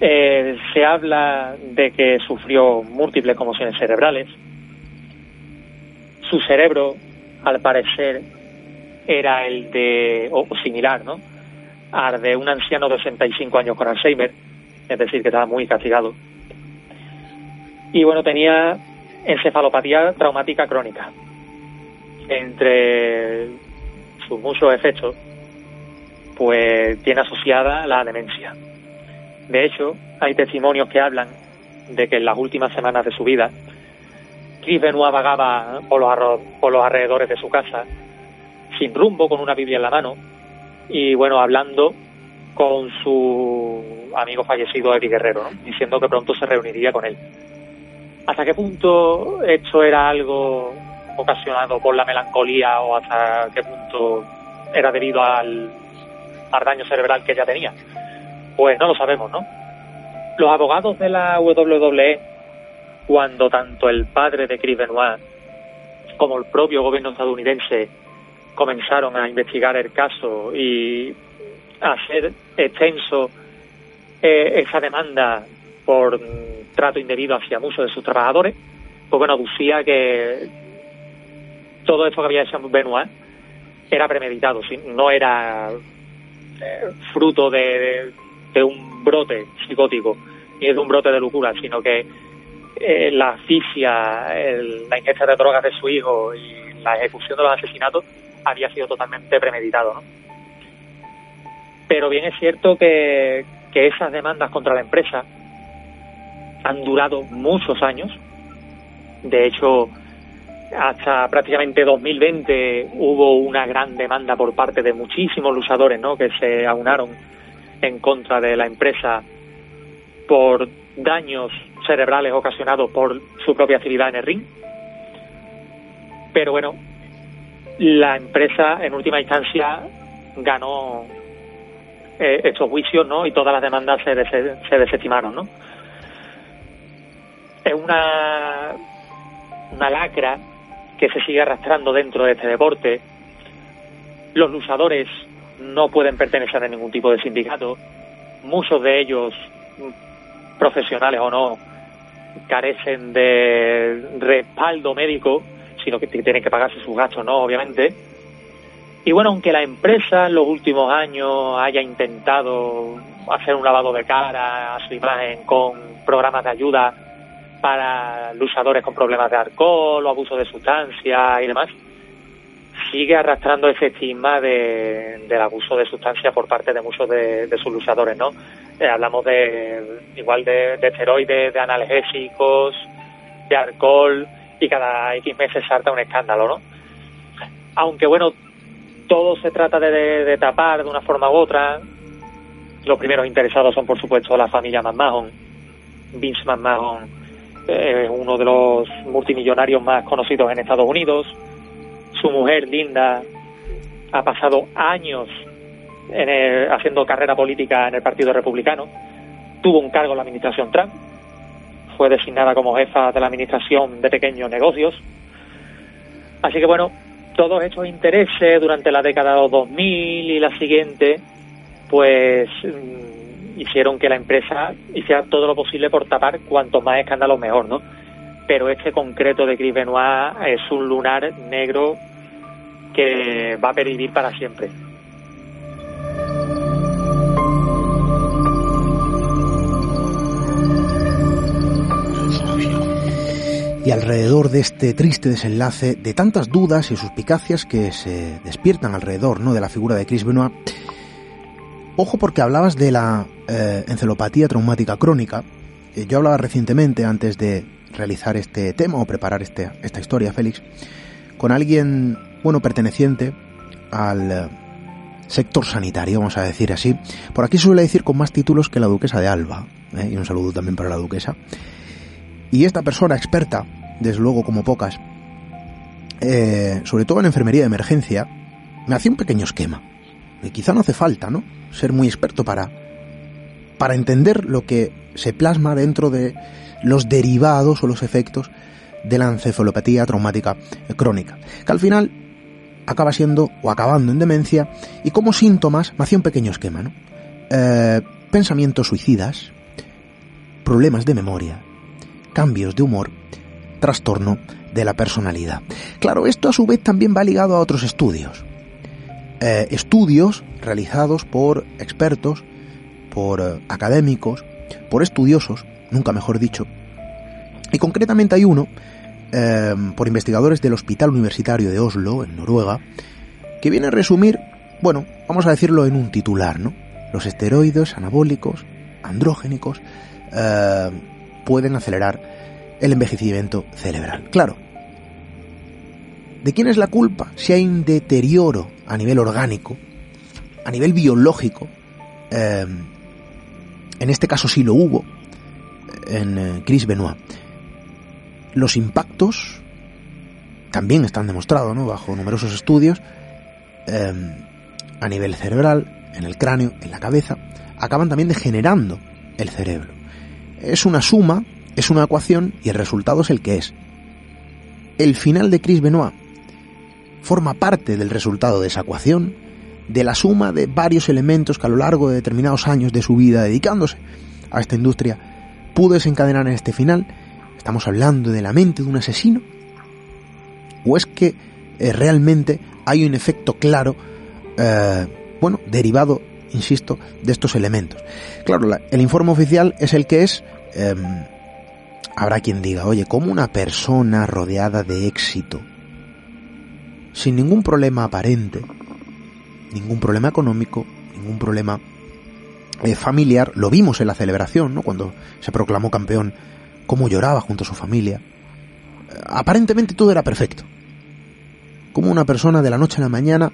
Eh, se habla de que sufrió múltiples conmociones cerebrales. Su cerebro, al parecer, era el de, o, o similar, ¿no? Al de un anciano de 65 años con Alzheimer, es decir, que estaba muy castigado. Y bueno, tenía encefalopatía traumática crónica. Entre sus muchos efectos, pues tiene asociada la demencia. De hecho, hay testimonios que hablan de que en las últimas semanas de su vida, Chris Benoit vagaba por los, por los alrededores de su casa, sin rumbo, con una Biblia en la mano, y bueno, hablando con su amigo fallecido Eddie Guerrero, ¿no? diciendo que pronto se reuniría con él. ¿Hasta qué punto esto era algo ocasionado por la melancolía o hasta qué punto era debido al, al daño cerebral que ya tenía? Pues no lo sabemos, ¿no? Los abogados de la WWE, cuando tanto el padre de Chris Benoit como el propio gobierno estadounidense comenzaron a investigar el caso y a hacer extenso eh, esa demanda por trato indebido hacia muchos de sus trabajadores, pues bueno, aducía que todo esto que había hecho Benoit era premeditado, no era eh, fruto de, de un brote psicótico ni de un brote de locura, sino que eh, la asfixia, el- la ingesta de drogas de su hijo y la ejecución de los asesinatos había sido totalmente premeditado. Pero bien es cierto que, que esas demandas contra la empresa han durado muchos años. De hecho, hasta prácticamente 2020 hubo una gran demanda por parte de muchísimos luchadores ¿no? que se aunaron en contra de la empresa por daños cerebrales ocasionados por su propia actividad en el ring. Pero bueno, la empresa en última instancia ganó eh, estos juicios ¿no? y todas las demandas se, des- se desestimaron. ¿no? Es una, una lacra que se sigue arrastrando dentro de este deporte. Los luchadores no pueden pertenecer a ningún tipo de sindicato. Muchos de ellos, profesionales o no, carecen de respaldo médico, sino que tienen que pagarse sus gastos, ¿no? Obviamente. Y bueno, aunque la empresa en los últimos años haya intentado hacer un lavado de cara a su imagen con programas de ayuda para luchadores con problemas de alcohol o abuso de sustancias y demás, sigue arrastrando ese estigma de, del abuso de sustancias por parte de muchos de, sus luchadores, ¿no? Eh, hablamos de igual de, de esteroides, de analgésicos, de alcohol y cada X meses salta un escándalo, ¿no? Aunque bueno, todo se trata de, tapar de una forma u otra. Los primeros interesados son, por supuesto, la familia McMahon. Vince McMahon es uno de los multimillonarios más conocidos en Estados Unidos su mujer, Linda, ha pasado años haciendo carrera política en el Partido Republicano. Tuvo un cargo en la administración Trump. Fue designada como jefa de la administración de pequeños negocios. Así que bueno, todos estos intereses durante la década de los 2000 y la siguiente, pues mm, hicieron que la empresa hiciera todo lo posible por tapar cuantos más escándalos mejor, ¿no? Pero este concreto de Chris Benoit es un lunar negro que va a pervivir para siempre. Y alrededor de este triste desenlace, de tantas dudas y suspicacias que se despiertan alrededor ¿no? de la figura de Chris Benoit, ojo porque hablabas de la eh, encelopatía traumática crónica. Eh, yo hablaba recientemente, antes de realizar este tema o preparar este, esta historia, Félix, con alguien bueno, perteneciente al eh, sector sanitario, vamos a decir así. Por aquí suele decir con más títulos que la duquesa de Alba, ¿eh? y un saludo también para la duquesa. Y esta persona experta, desde luego como pocas, eh, sobre todo en enfermería de emergencia, me hacía un pequeño esquema. Y quizá no hace falta, ¿no? Ser muy experto para, para entender lo que se plasma dentro de los derivados o los efectos de la encefalopatía traumática crónica. Que al final acaba siendo o acabando en demencia y como síntomas me hacía un pequeño esquema, ¿no? Eh, pensamientos suicidas, problemas de memoria, cambios de humor, trastorno de la personalidad. Claro, esto a su vez también va ligado a otros estudios. Eh, estudios realizados por expertos, por eh, académicos, por estudiosos, nunca mejor dicho. Y concretamente hay uno Em, por investigadores del Hospital Universitario de Oslo, en Noruega, que viene a resumir, bueno, vamos a decirlo en un titular, ¿no? Los esteroides anabólicos, andrógenicos, em, pueden acelerar el envejecimiento cerebral. Claro, ¿de quién es la culpa si hay un deterioro a nivel orgánico, a nivel biológico? Em, en este caso sí lo hubo, en eh, Chris Benoit los impactos también están demostrados, ¿no? Bajo numerosos estudios, em, a nivel cerebral, en el cráneo, en la cabeza, acaban también degenerando el cerebro. Es una suma, es una ecuación y el resultado es el que es. El final de Chris Benoit forma parte del resultado de esa ecuación, de la suma de varios elementos que a lo largo de determinados años de su vida dedicándose a esta industria pudo desencadenar en este final ¿Estamos hablando de la mente de un asesino? ¿O es que eh, realmente hay un efecto claro, eh, bueno, derivado, insisto, de estos elementos? Claro, el informe oficial es el que es. Em, habrá quien diga, oye, ¿cómo una persona rodeada de éxito, sin ningún problema aparente, ningún problema económico, ningún problema eh, familiar, lo vimos en la celebración, ¿no? Cuando se proclamó campeón cómo lloraba junto a su familia. Aparentemente todo era perfecto. Como una persona de la noche a la mañana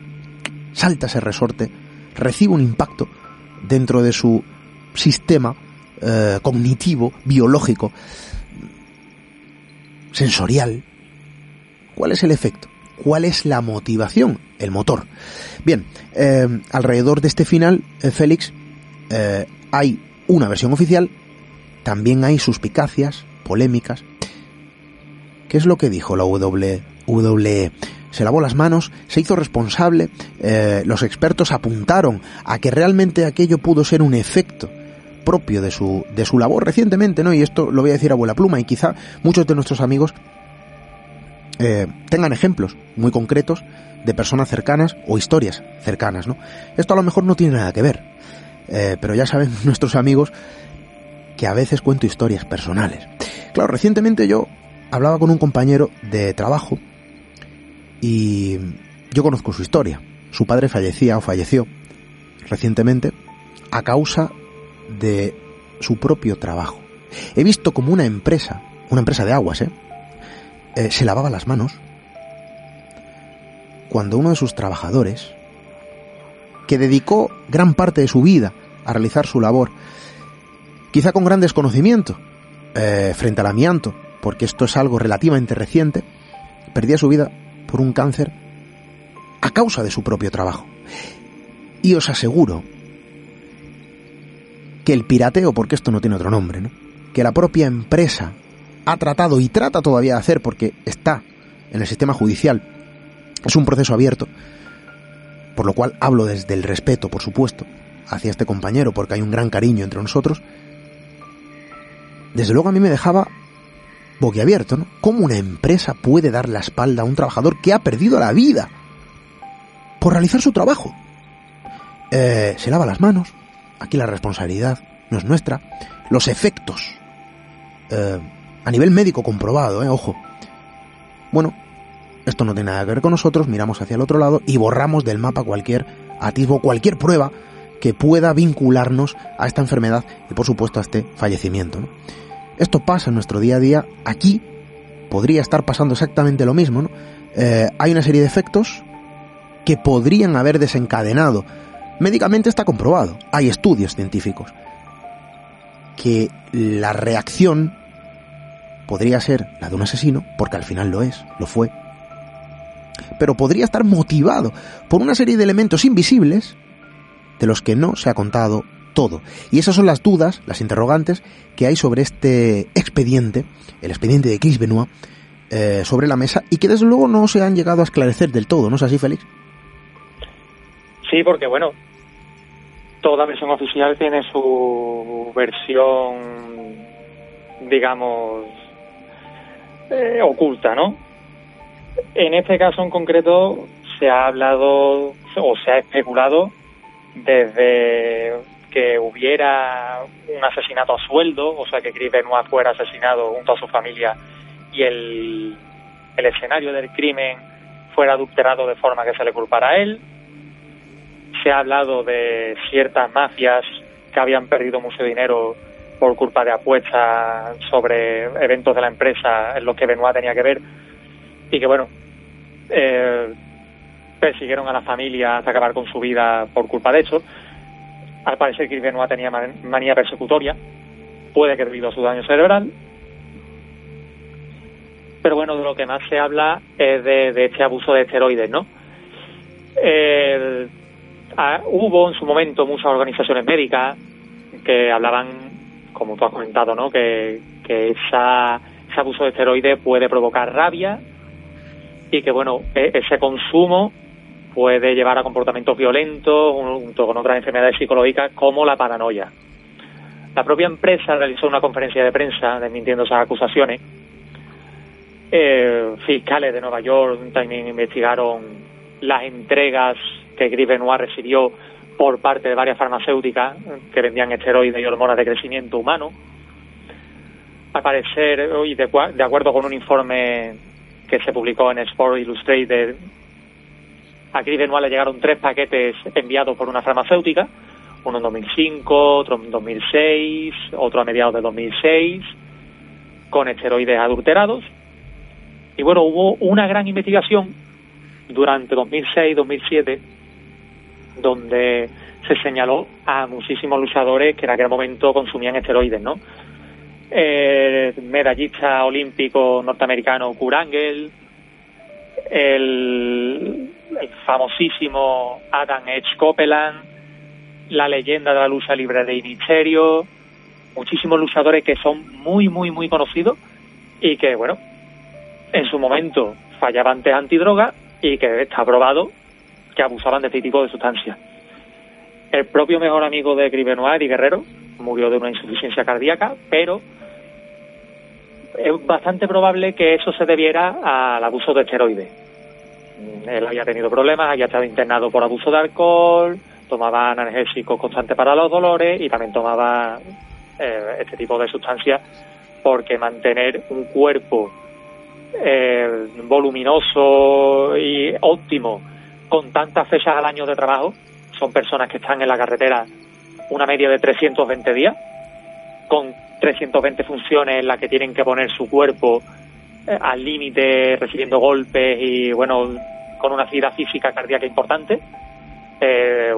salta ese resorte, recibe un impacto dentro de su sistema eh, cognitivo, biológico, sensorial. ¿Cuál es el efecto? ¿Cuál es la motivación? El motor. Bien, eh, alrededor de este final, eh, Félix, hay una versión oficial también hay suspicacias, polémicas. ¿Qué es lo que dijo la WWE? Se lavó las manos, se hizo responsable, eh, los expertos apuntaron a que realmente aquello pudo ser un efecto propio de su, de su labor recientemente, ¿no? Y esto lo voy a decir a vuela pluma y quizá muchos de nuestros amigos eh, tengan ejemplos muy concretos de personas cercanas o historias cercanas, ¿no? Esto a lo mejor no tiene nada que ver, eh, pero ya saben nuestros amigos que a veces cuento historias personales. Claro, recientemente yo hablaba con un compañero de trabajo y yo conozco su historia. Su padre fallecía o falleció recientemente a causa de su propio trabajo. He visto como una empresa, una empresa de aguas, ¿eh? eh se lavaba las manos cuando uno de sus trabajadores, que dedicó gran parte de su vida a realizar su labor, quizá con gran desconocimiento eh, frente al amianto, porque esto es algo relativamente reciente, perdía su vida por un cáncer a causa de su propio trabajo. Y os aseguro que el pirateo, porque esto no tiene otro nombre, ¿no? que la propia empresa ha tratado y trata todavía de hacer porque está en el sistema judicial, es un proceso abierto, por lo cual hablo desde el respeto, por supuesto, hacia este compañero, porque hay un gran cariño entre nosotros, desde luego a mí me dejaba boquiabierto, ¿no? ¿Cómo una empresa puede dar la espalda a un trabajador que ha perdido la vida por realizar su trabajo? Eh, se lava las manos, aquí la responsabilidad no es nuestra, los efectos, eh, a nivel médico comprobado, eh, ojo. Bueno, esto no tiene nada que ver con nosotros, miramos hacia el otro lado y borramos del mapa cualquier atisbo, cualquier prueba que pueda vincularnos a esta enfermedad y por supuesto a este fallecimiento. Esto pasa en nuestro día a día, aquí podría estar pasando exactamente lo mismo. ¿no? Eh, hay una serie de efectos que podrían haber desencadenado. Médicamente está comprobado, hay estudios científicos, que la reacción podría ser la de un asesino, porque al final lo es, lo fue, pero podría estar motivado por una serie de elementos invisibles de los que no se ha contado todo. Y esas son las dudas, las interrogantes que hay sobre este expediente, el expediente de Chris Benoit, eh, sobre la mesa y que desde luego no se han llegado a esclarecer del todo, ¿no es así, Félix? Sí, porque bueno, toda versión oficial tiene su versión, digamos, eh, oculta, ¿no? En este caso en concreto se ha hablado o se ha especulado desde que hubiera un asesinato a sueldo, o sea que Chris Benoit fuera asesinado junto a su familia y el, el escenario del crimen fuera adulterado de forma que se le culpara a él. Se ha hablado de ciertas mafias que habían perdido mucho dinero por culpa de apuestas sobre eventos de la empresa en los que Benoit tenía que ver y que bueno, eh, persiguieron a la familia hasta acabar con su vida por culpa de eso. Al parecer que Benoit tenía manía persecutoria, puede que debido a su daño cerebral. Pero bueno, de lo que más se habla es de, este abuso de esteroides, ¿no? hubo en su momento muchas organizaciones médicas que hablaban, como tú has comentado, ¿no? Que, que esa, ese abuso de esteroides puede provocar rabia, y que bueno, e, ese consumo puede llevar a comportamientos violentos junto con otras enfermedades psicológicas como la paranoia. La propia empresa realizó una conferencia de prensa desmintiendo esas acusaciones. Eh, fiscales de Nueva York también investigaron las entregas que Gris Benoit recibió por parte de varias farmacéuticas que vendían esteroides y hormonas de crecimiento humano. Al parecer, y de, de acuerdo con un informe que se publicó en Sport Illustrated, a Chris Benoit le llegaron tres paquetes enviados por una farmacéutica, uno en 2005, otro en 2006, otro a mediados de 2006, con esteroides adulterados. Y bueno, hubo una gran investigación durante 2006-2007 donde se señaló a muchísimos luchadores que en aquel momento consumían esteroides, ¿no? el medallista olímpico norteamericano Kurangel, el, el famosísimo Adam Edge Copeland, la leyenda de la lucha libre de Inicerio, muchísimos luchadores que son muy, muy, muy conocidos y que, bueno, en su momento fallaban ante antidroga y que está probado que abusaban de este tipo de sustancias. El propio mejor amigo de Gribenoir y Guerrero murió de una insuficiencia cardíaca, pero es bastante probable que eso se debiera al abuso de esteroides. Mm, Él había tenido problemas, había estado internado por abuso de alcohol, tomaba analgésicos constantes para los dolores y también tomaba eh, este tipo de sustancias porque mantener un cuerpo eh, voluminoso y óptimo con tantas fechas al año de trabajo, son personas que están en la carretera una media de 320 días, con 320 funciones en las que tienen que poner su cuerpo al límite, recibiendo golpes y, bueno, con una actividad física cardíaca importante. Eh,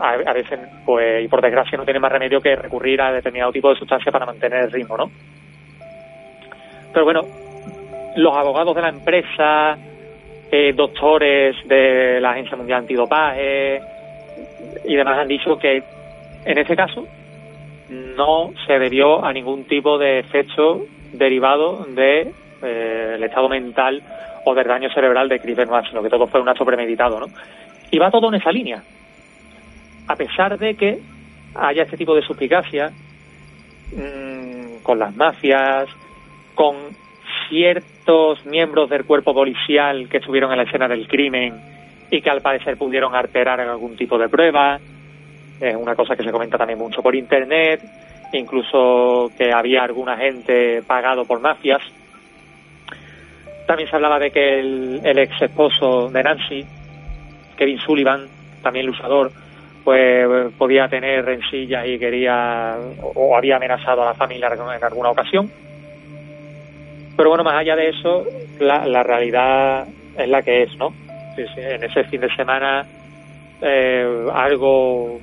a, veces, pues, y por desgracia, no tiene más remedio que recurrir a determinado tipo de sustancia para mantener el ritmo, ¿no? Pero bueno, los abogados de la empresa, eh, doctores de la Agencia Mundial Antidopaje y demás han dicho que en ese caso no se debió a ningún tipo de efecto derivado de eh, el estado mental o del daño cerebral de Chris Benoit, sino que todo fue un acto premeditado, ¿no? Y va todo en esa línea. A pesar de que haya este tipo de suspicacia mmm, con las mafias, con ciertos miembros del cuerpo policial que estuvieron en la escena del crimen y que al parecer pudieron alterar algún tipo de prueba. Es una cosa que se comenta también mucho por internet, incluso que había alguna gente pagado por mafias. También se hablaba de que el, ex esposo de Nancy, Kevin Sullivan, también luchador, pues podía tener rencillas y quería o había amenazado a la familia en alguna ocasión. Pero bueno, más allá de eso, la, la realidad es la que es, ¿no? En ese fin de semana eh, algo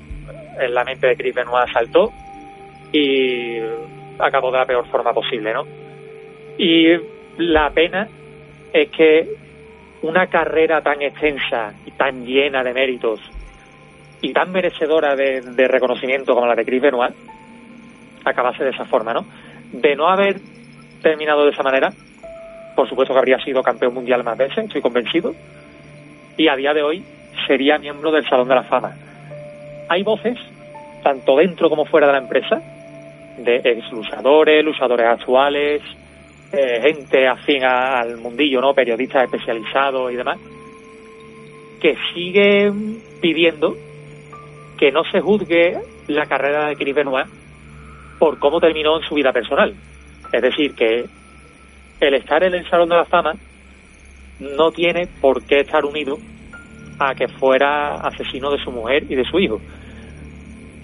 en la mente de Chris Benoit saltó y acabó de la peor forma posible, ¿no? Y la pena es que una carrera tan extensa y tan llena de méritos y tan merecedora de, reconocimiento como la de Chris Benoit acabase de esa forma, ¿no? De no haber terminado de esa manera, por supuesto que habría sido campeón mundial más veces, estoy convencido, y a día de hoy sería miembro del Salón de la Fama. Hay voces, tanto dentro como fuera de la empresa, de ex luchadores, luchadores actuales, eh, gente afín al mundillo, ¿no? periodistas especializados y demás, que siguen pidiendo que no se juzgue la carrera de Chris Benoit por cómo terminó en su vida personal. Es decir, que el estar en el Salón de la Fama no tiene por qué estar unido a que fuera asesino de su mujer y de su hijo.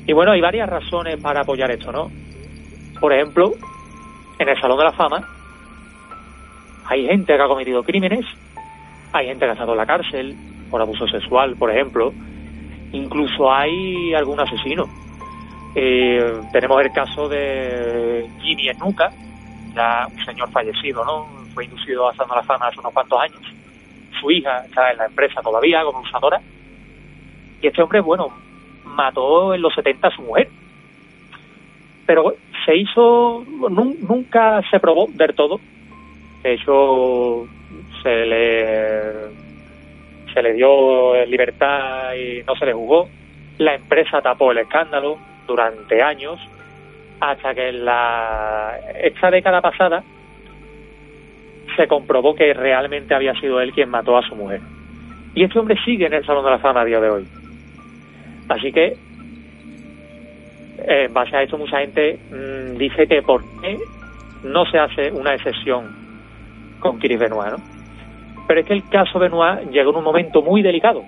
Y bueno, hay varias razones para apoyar esto, ¿no? Por ejemplo, en el Salón de la Fama hay gente que ha cometido crímenes, hay gente que ha estado en la cárcel por abuso sexual, por ejemplo, incluso hay algún asesino. Eh, tenemos el caso de Jimmy Nuca, ya un señor fallecido, ¿no? Fue inducido a de la Fama hace unos cuantos años. Su hija está en la empresa todavía como usadora. Y este hombre, bueno, mató en los 70 a su mujer. Pero se hizo, nunca se probó del todo. De hecho, se le, se le dio libertad y no se le jugó. La empresa tapó el escándalo durante años hasta que en la esta década pasada se comprobó que realmente había sido él quien mató a su mujer. Y este hombre sigue en el Salón de la Fama a día de hoy. Así que, en base a esto, mucha gente mmm, dice que por qué no se hace una excepción con Chris Benoit, ¿no? Pero es que el caso Benoit llegó en un momento muy delicado.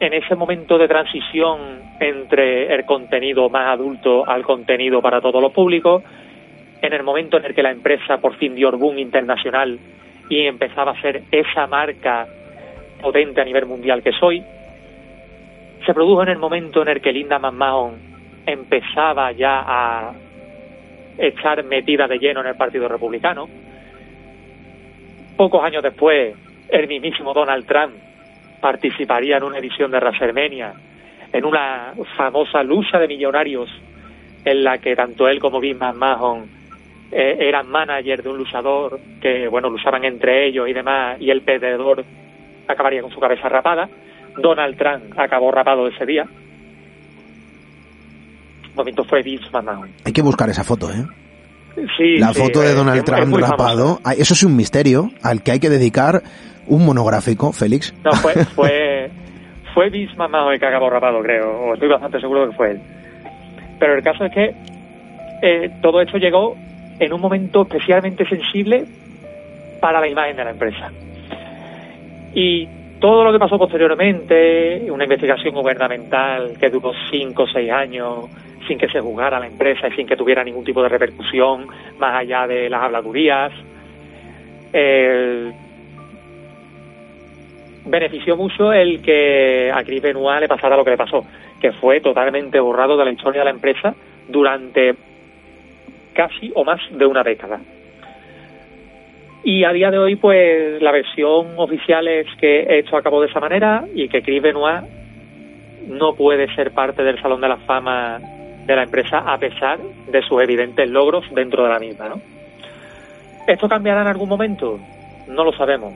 En ese momento de transición entre el contenido más adulto al contenido para todos los públicos, en el momento en el que la empresa por fin dio boom internacional y empezaba a ser esa marca potente a nivel mundial que soy, se produjo en el momento en el que Linda McMahon empezaba ya a estar metida de lleno en el Partido Republicano. Pocos años después, el mismísimo Donald Trump participaría en una edición de WrestleMania, en una famosa lucha de millonarios en la que tanto él como Vince McMahon eh, eran manager de un luchador que, bueno, luchaban entre ellos y demás, y el perdedor acabaría con su cabeza rapada. Donald Trump acabó rapado ese día. Momento fue Vince McMahon. Hay que buscar esa foto, ¿eh? Sí, la sí, foto de es- Donald es- Trump rapado, famoso. eso es un misterio al que hay que dedicar un monográfico, Félix. No, fue, fue, fue McMahon el que acabó rapado, creo, o estoy bastante seguro que fue él. Pero el caso es que eh, todo esto llegó en un momento especialmente sensible para la imagen de la empresa. Y todo lo que pasó posteriormente, una investigación gubernamental que duró cinco o seis años sin que se juzgara la empresa y sin que tuviera ningún tipo de repercusión más allá de las habladurías, benefició mucho el que a Chris Benoit le pasara lo que le pasó, que fue totalmente borrado de la historia de la empresa durante casi o más de una década. Y a día de hoy, pues la versión oficial es que esto acabó de esa manera y que Chris Benoit no puede ser parte del Salón de la Fama de la empresa a pesar de sus evidentes logros dentro de la misma, ¿no? ¿Esto cambiará en algún momento? No lo sabemos.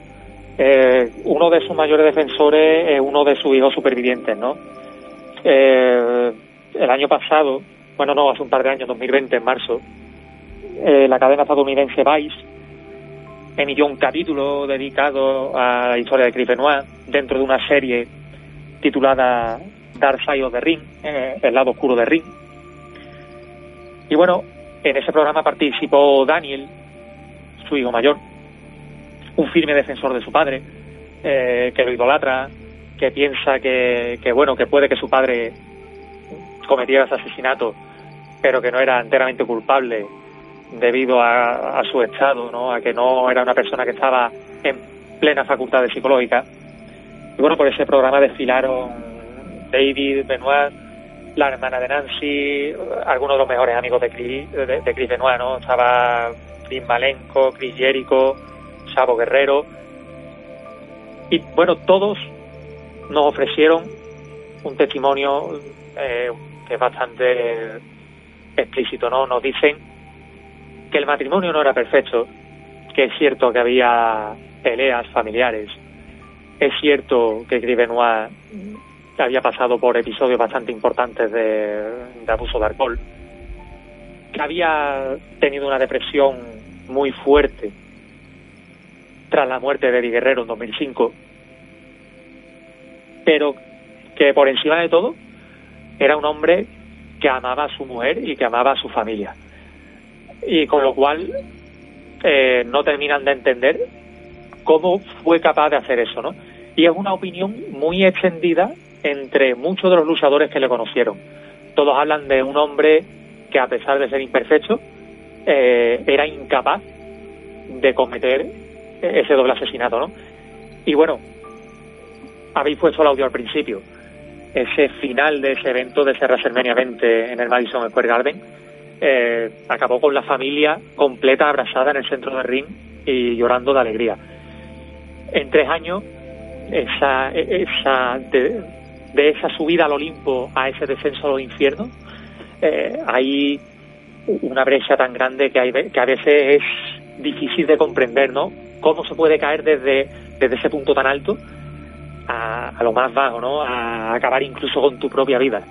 Eh, uno de sus mayores defensores es uno de sus hijos supervivientes, ¿no? Eh, el año pasado, bueno, no, hace un par de años, 2020, en marzo, eh, la cadena estadounidense Vice emitió un capítulo dedicado a la historia de Chris Benoit dentro de una serie titulada Dark Side of the Ring, el lado oscuro de Ring. Y bueno, en ese programa participó Daniel, su hijo mayor, un firme defensor de su padre, eh, que lo idolatra, que piensa que, que, bueno, que puede que su padre cometiera ese asesinato, pero que no era enteramente culpable debido a, su estado, ¿no? a que no era una persona que estaba en plena facultad psicológica. Y bueno, por ese programa desfilaron David Benoit, la hermana de Nancy, algunos de los mejores amigos de Chris, de, de Chris Benoit, ¿no? Estaba Chris Malenko, Chris Jericho, Sabo Guerrero. Y bueno, todos nos ofrecieron un testimonio eh, que es bastante explícito, ¿no? Nos dicen que el matrimonio no era perfecto, que es cierto que había peleas familiares, es cierto que Chris Benoit había pasado por episodios bastante importantes de, de abuso de alcohol, que había tenido una depresión muy fuerte tras la muerte de Eddie Guerrero en 2005, pero que por encima de todo era un hombre que amaba a su mujer y que amaba a su familia. Y con lo cual eh, no terminan de entender cómo fue capaz de hacer eso, ¿no? Y es una opinión muy extendida entre muchos de los luchadores que le conocieron. Todos hablan de un hombre que a pesar de ser imperfecto, eh, era incapaz de cometer ese doble asesinato, ¿no? Y bueno, habéis puesto el audio al principio. Ese final de ese evento, de ese WrestleMania 20 en el Madison Square Garden, eh, acabó con la familia completa abrazada en el centro del ring y llorando de alegría. En tres años, esa, esa de, de esa subida al Olimpo a ese descenso a los infiernos, eh, hay una brecha tan grande que, hay, que a veces es difícil de comprender, ¿no? Cómo se puede caer desde, desde ese punto tan alto a, a lo más bajo, ¿no? A acabar incluso con tu propia vida.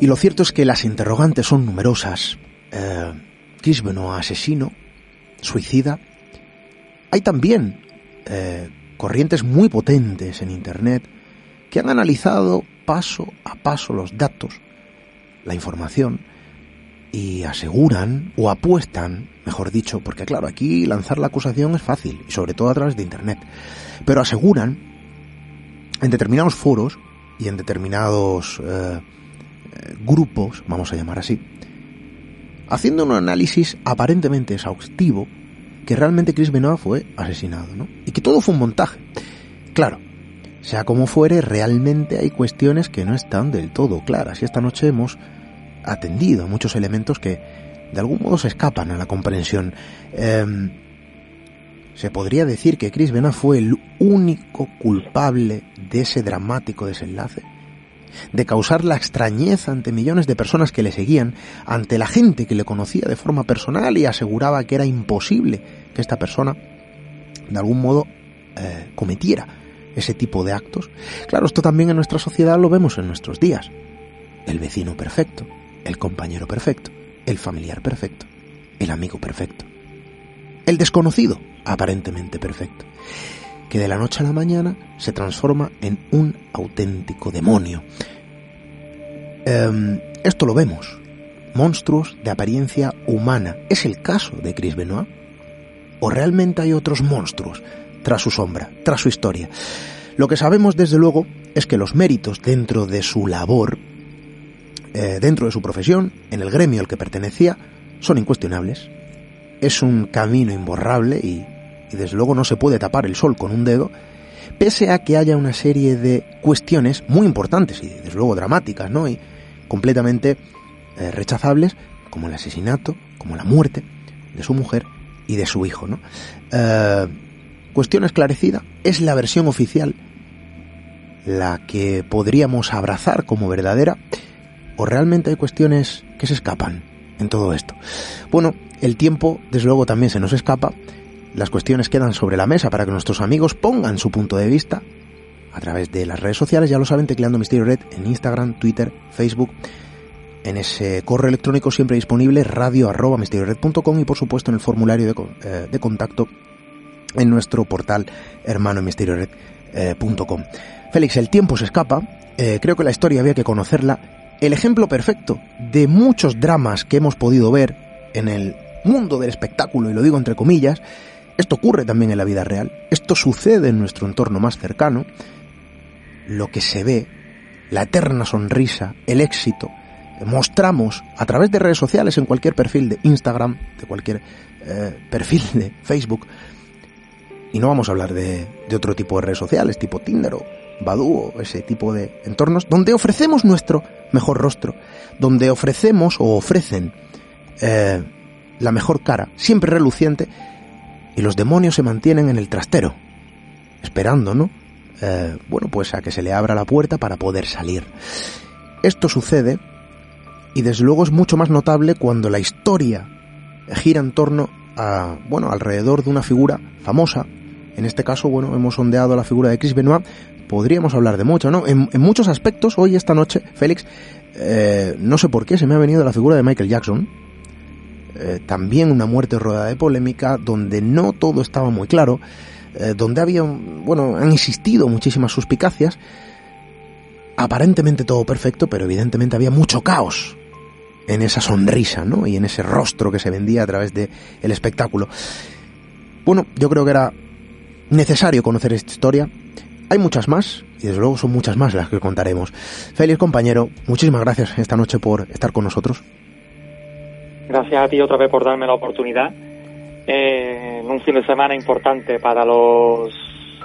Y lo cierto es que las interrogantes son numerosas. Eh, asesino, suicida. Hay también eh, corrientes muy potentes en Internet que han analizado paso a paso los datos, la información, y aseguran o apuestan, mejor dicho, porque claro, aquí lanzar la acusación es fácil, y sobre todo a través de Internet, pero aseguran en determinados foros y en determinados eh, grupos, vamos a llamar así, haciendo un análisis aparentemente exhaustivo, que realmente Chris Benoit fue asesinado, ¿no? Y que todo fue un montaje. Claro, sea como fuere, realmente hay cuestiones que no están del todo claras. Y esta noche hemos atendido muchos elementos que de algún modo se escapan a la comprensión. Eh, se podría decir que Chris Benoit fue el único culpable de ese dramático desenlace de causar la extrañeza ante millones de personas que le seguían, ante la gente que le conocía de forma personal y aseguraba que era imposible que esta persona de algún modo eh, cometiera ese tipo de actos. Claro, esto también en nuestra sociedad lo vemos en nuestros días. El vecino perfecto, el compañero perfecto, el familiar perfecto, el amigo perfecto, el desconocido aparentemente perfecto, que de la noche a la mañana se transforma en un auténtico demonio. Em, esto lo vemos. Monstruos de apariencia humana. ¿Es el caso de Chris Benoit? ¿O realmente hay otros monstruos tras su sombra, tras su historia? Lo que sabemos desde luego es que los méritos dentro de su labor, eh, dentro de su profesión, en el gremio al que pertenecía, son incuestionables. Es un camino imborrable y, y desde luego no se puede tapar el sol con un dedo, pese a que haya una serie de cuestiones muy importantes y desde luego dramáticas, ¿no? Y completamente eh, rechazables, como el asesinato, como la muerte de su mujer y de su hijo. ¿no? Eh, cuestión esclarecida, es la versión oficial la que podríamos abrazar como verdadera o realmente hay cuestiones que se escapan en todo esto. Bueno, el tiempo desde luego también se nos escapa, las cuestiones quedan sobre la mesa para que nuestros amigos pongan su punto de vista a través de las redes sociales, ya lo saben, tecleando Misterio Red en Instagram, Twitter, Facebook en ese correo electrónico siempre disponible radio arroba y por supuesto en el formulario de, eh, de contacto en nuestro portal hermano misteriored.com. Félix, el tiempo se escapa, eh, creo que la historia había que conocerla. El ejemplo perfecto de muchos dramas que hemos podido ver en el mundo del espectáculo, y lo digo entre comillas, esto ocurre también en la vida real, esto sucede en nuestro entorno más cercano, lo que se ve, la eterna sonrisa, el éxito, mostramos a través de redes sociales, en cualquier perfil de Instagram, de cualquier eh, perfil de Facebook, y no vamos a hablar de, otro tipo de redes sociales, tipo Tinder o Badoo o ese tipo de entornos, donde ofrecemos nuestro mejor rostro, donde ofrecemos o ofrecen eh, la mejor cara, siempre reluciente, y los demonios se mantienen en el trastero, esperando, ¿no? Eh, bueno, pues a que se le abra la puerta para poder salir. Esto sucede y desde luego es mucho más notable cuando la historia gira en torno a, bueno, alrededor de una figura famosa. En este caso, bueno, hemos sondeado la figura de Chris Benoit. Podríamos hablar de mucho, ¿no? En, muchos aspectos, hoy, esta noche, Félix, eh, no sé por qué se me ha venido la figura de Michael Jackson. Eh, también una muerte rodada de polémica, donde no todo estaba muy claro, eh, donde había, bueno, han existido muchísimas suspicacias. Aparentemente todo perfecto, pero evidentemente había mucho caos en esa sonrisa, ¿no? Y en ese rostro que se vendía a través del el espectáculo. Bueno, yo creo que era necesario conocer esta historia. Hay muchas más, y desde luego son muchas más las que contaremos. Félix, compañero, muchísimas gracias esta noche por estar con nosotros. Gracias a ti otra vez por darme la oportunidad eh, en un fin de semana importante para los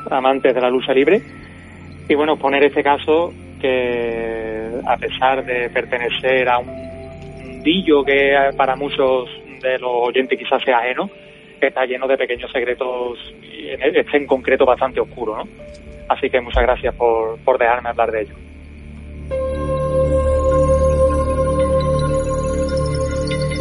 amantes de la lucha libre. Y bueno, poner este caso que a pesar de pertenecer a un que para muchos de los oyentes quizás sea ajeno, está lleno de pequeños secretos, y este en concreto bastante oscuro, ¿no? Así que muchas gracias por, por dejarme hablar de ello.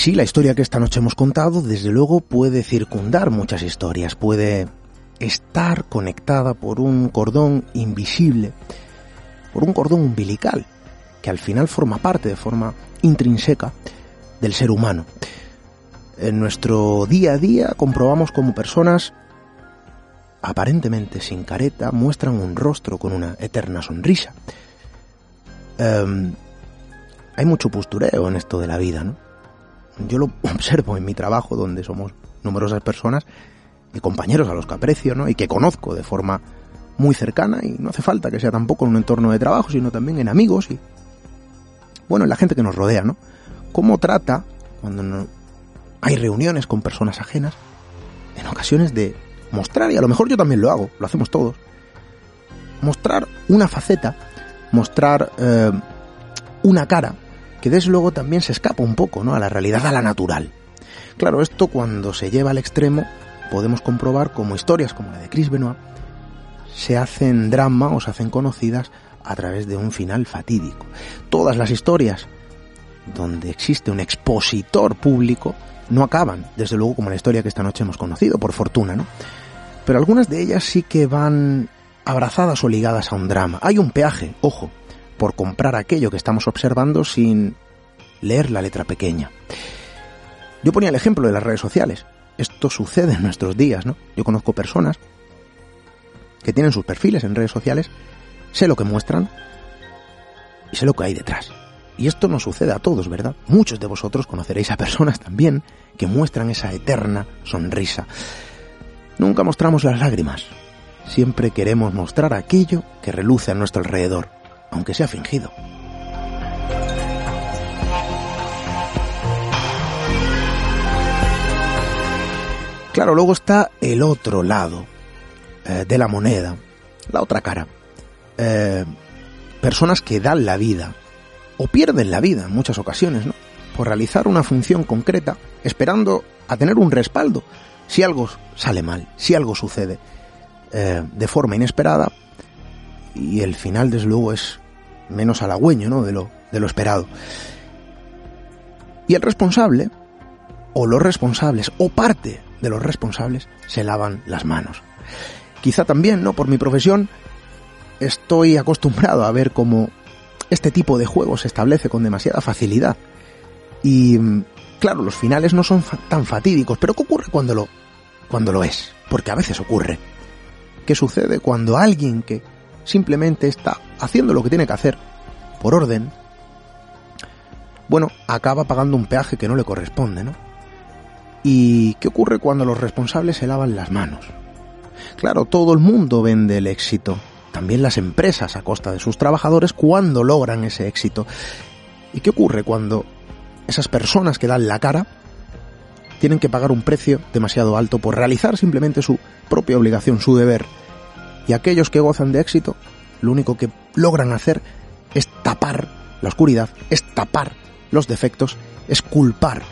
Sí, la historia que esta noche hemos contado, desde luego, puede circundar muchas historias, puede estar conectada por un cordón invisible, por un cordón umbilical, que al final forma parte de forma intrínseca del ser humano. En nuestro día a día comprobamos como personas aparentemente sin careta muestran un rostro con una eterna sonrisa. Em, hay mucho postureo en esto de la vida, ¿no? Yo lo observo en mi trabajo, donde somos numerosas personas y compañeros a los que aprecio, ¿no? Y que conozco de forma muy cercana y no hace falta que sea tampoco en un entorno de trabajo, sino también en amigos y, bueno, en la gente que nos rodea, ¿no? Cómo trata, cuando no hay reuniones con personas ajenas, en ocasiones de mostrar, y a lo mejor yo también lo hago, lo hacemos todos, mostrar una faceta, mostrar eh, una cara, que desde luego también se escapa un poco, ¿no? A la realidad, a la natural. Claro, esto cuando se lleva al extremo, podemos comprobar como historias como la de Chris Benoit se hacen drama o se hacen conocidas a través de un final fatídico. Todas las historias donde existe un expositor público no acaban, desde luego como la historia que esta noche hemos conocido, por fortuna, ¿no? Pero algunas de ellas sí que van abrazadas o ligadas a un drama. Hay un peaje, ojo, por comprar aquello que estamos observando sin leer la letra pequeña. Yo ponía el ejemplo de las redes sociales. Esto sucede en nuestros días, ¿no? Yo conozco personas que tienen sus perfiles en redes sociales, sé lo que muestran y sé lo que hay detrás. Y esto no sucede a todos, ¿verdad? Muchos de vosotros conoceréis a personas también que muestran esa eterna sonrisa. Nunca mostramos las lágrimas. Siempre queremos mostrar aquello que reluce a nuestro alrededor, aunque sea fingido. Claro, luego está el otro lado eh, de la moneda, la otra cara. Eh, personas que dan la vida, o pierden la vida en muchas ocasiones, ¿no? Por realizar una función concreta, esperando a tener un respaldo. Si algo sale mal, si algo sucede eh, de forma inesperada, y el final, desde luego, es menos halagüeño, ¿no? De lo, de lo esperado. Y el responsable, o los responsables, o parte de los responsables, se lavan las manos. Quizá también, ¿no? Por mi profesión, estoy acostumbrado a ver cómo este tipo de juego se establece con demasiada facilidad. Y, claro, los finales no son tan fatídicos, pero ¿qué ocurre cuando lo, cuando lo es? Porque a veces ocurre. ¿Qué sucede cuando alguien que simplemente está haciendo lo que tiene que hacer por orden, bueno, acaba pagando un peaje que no le corresponde, ¿no? ¿Y qué ocurre cuando los responsables se lavan las manos? Claro, todo el mundo vende el éxito, también las empresas a costa de sus trabajadores cuando logran ese éxito. ¿Y qué ocurre cuando esas personas que dan la cara tienen que pagar un precio demasiado alto por realizar simplemente su propia obligación, su deber? Y aquellos que gozan de éxito, lo único que logran hacer es tapar la oscuridad, es tapar los defectos, es culpar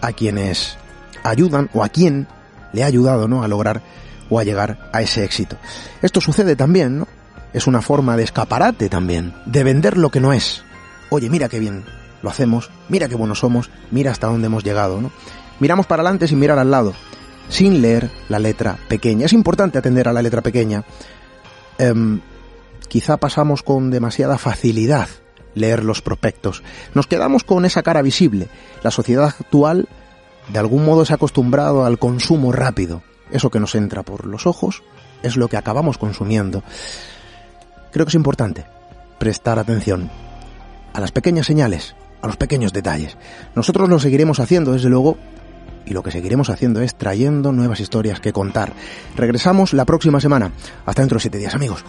a quienes ayudan o a quien le ha ayudado ¿no? a lograr o a llegar a ese éxito. Esto sucede también, ¿no? Es una forma de escaparate también, de vender lo que no es. Oye, mira qué bien lo hacemos, mira qué buenos somos, mira hasta dónde hemos llegado, ¿no? Miramos para adelante sin mirar al lado, sin leer la letra pequeña. Es importante atender a la letra pequeña. Em, quizá pasamos con demasiada facilidad leer los prospectos. Nos quedamos con esa cara visible. La sociedad actual de algún modo se ha acostumbrado al consumo rápido. Eso que nos entra por los ojos es lo que acabamos consumiendo. Creo que es importante prestar atención a las pequeñas señales, a los pequeños detalles. Nosotros lo seguiremos haciendo, desde luego, y lo que seguiremos haciendo es trayendo nuevas historias que contar. Regresamos la próxima semana. Hasta dentro de siete días, amigos.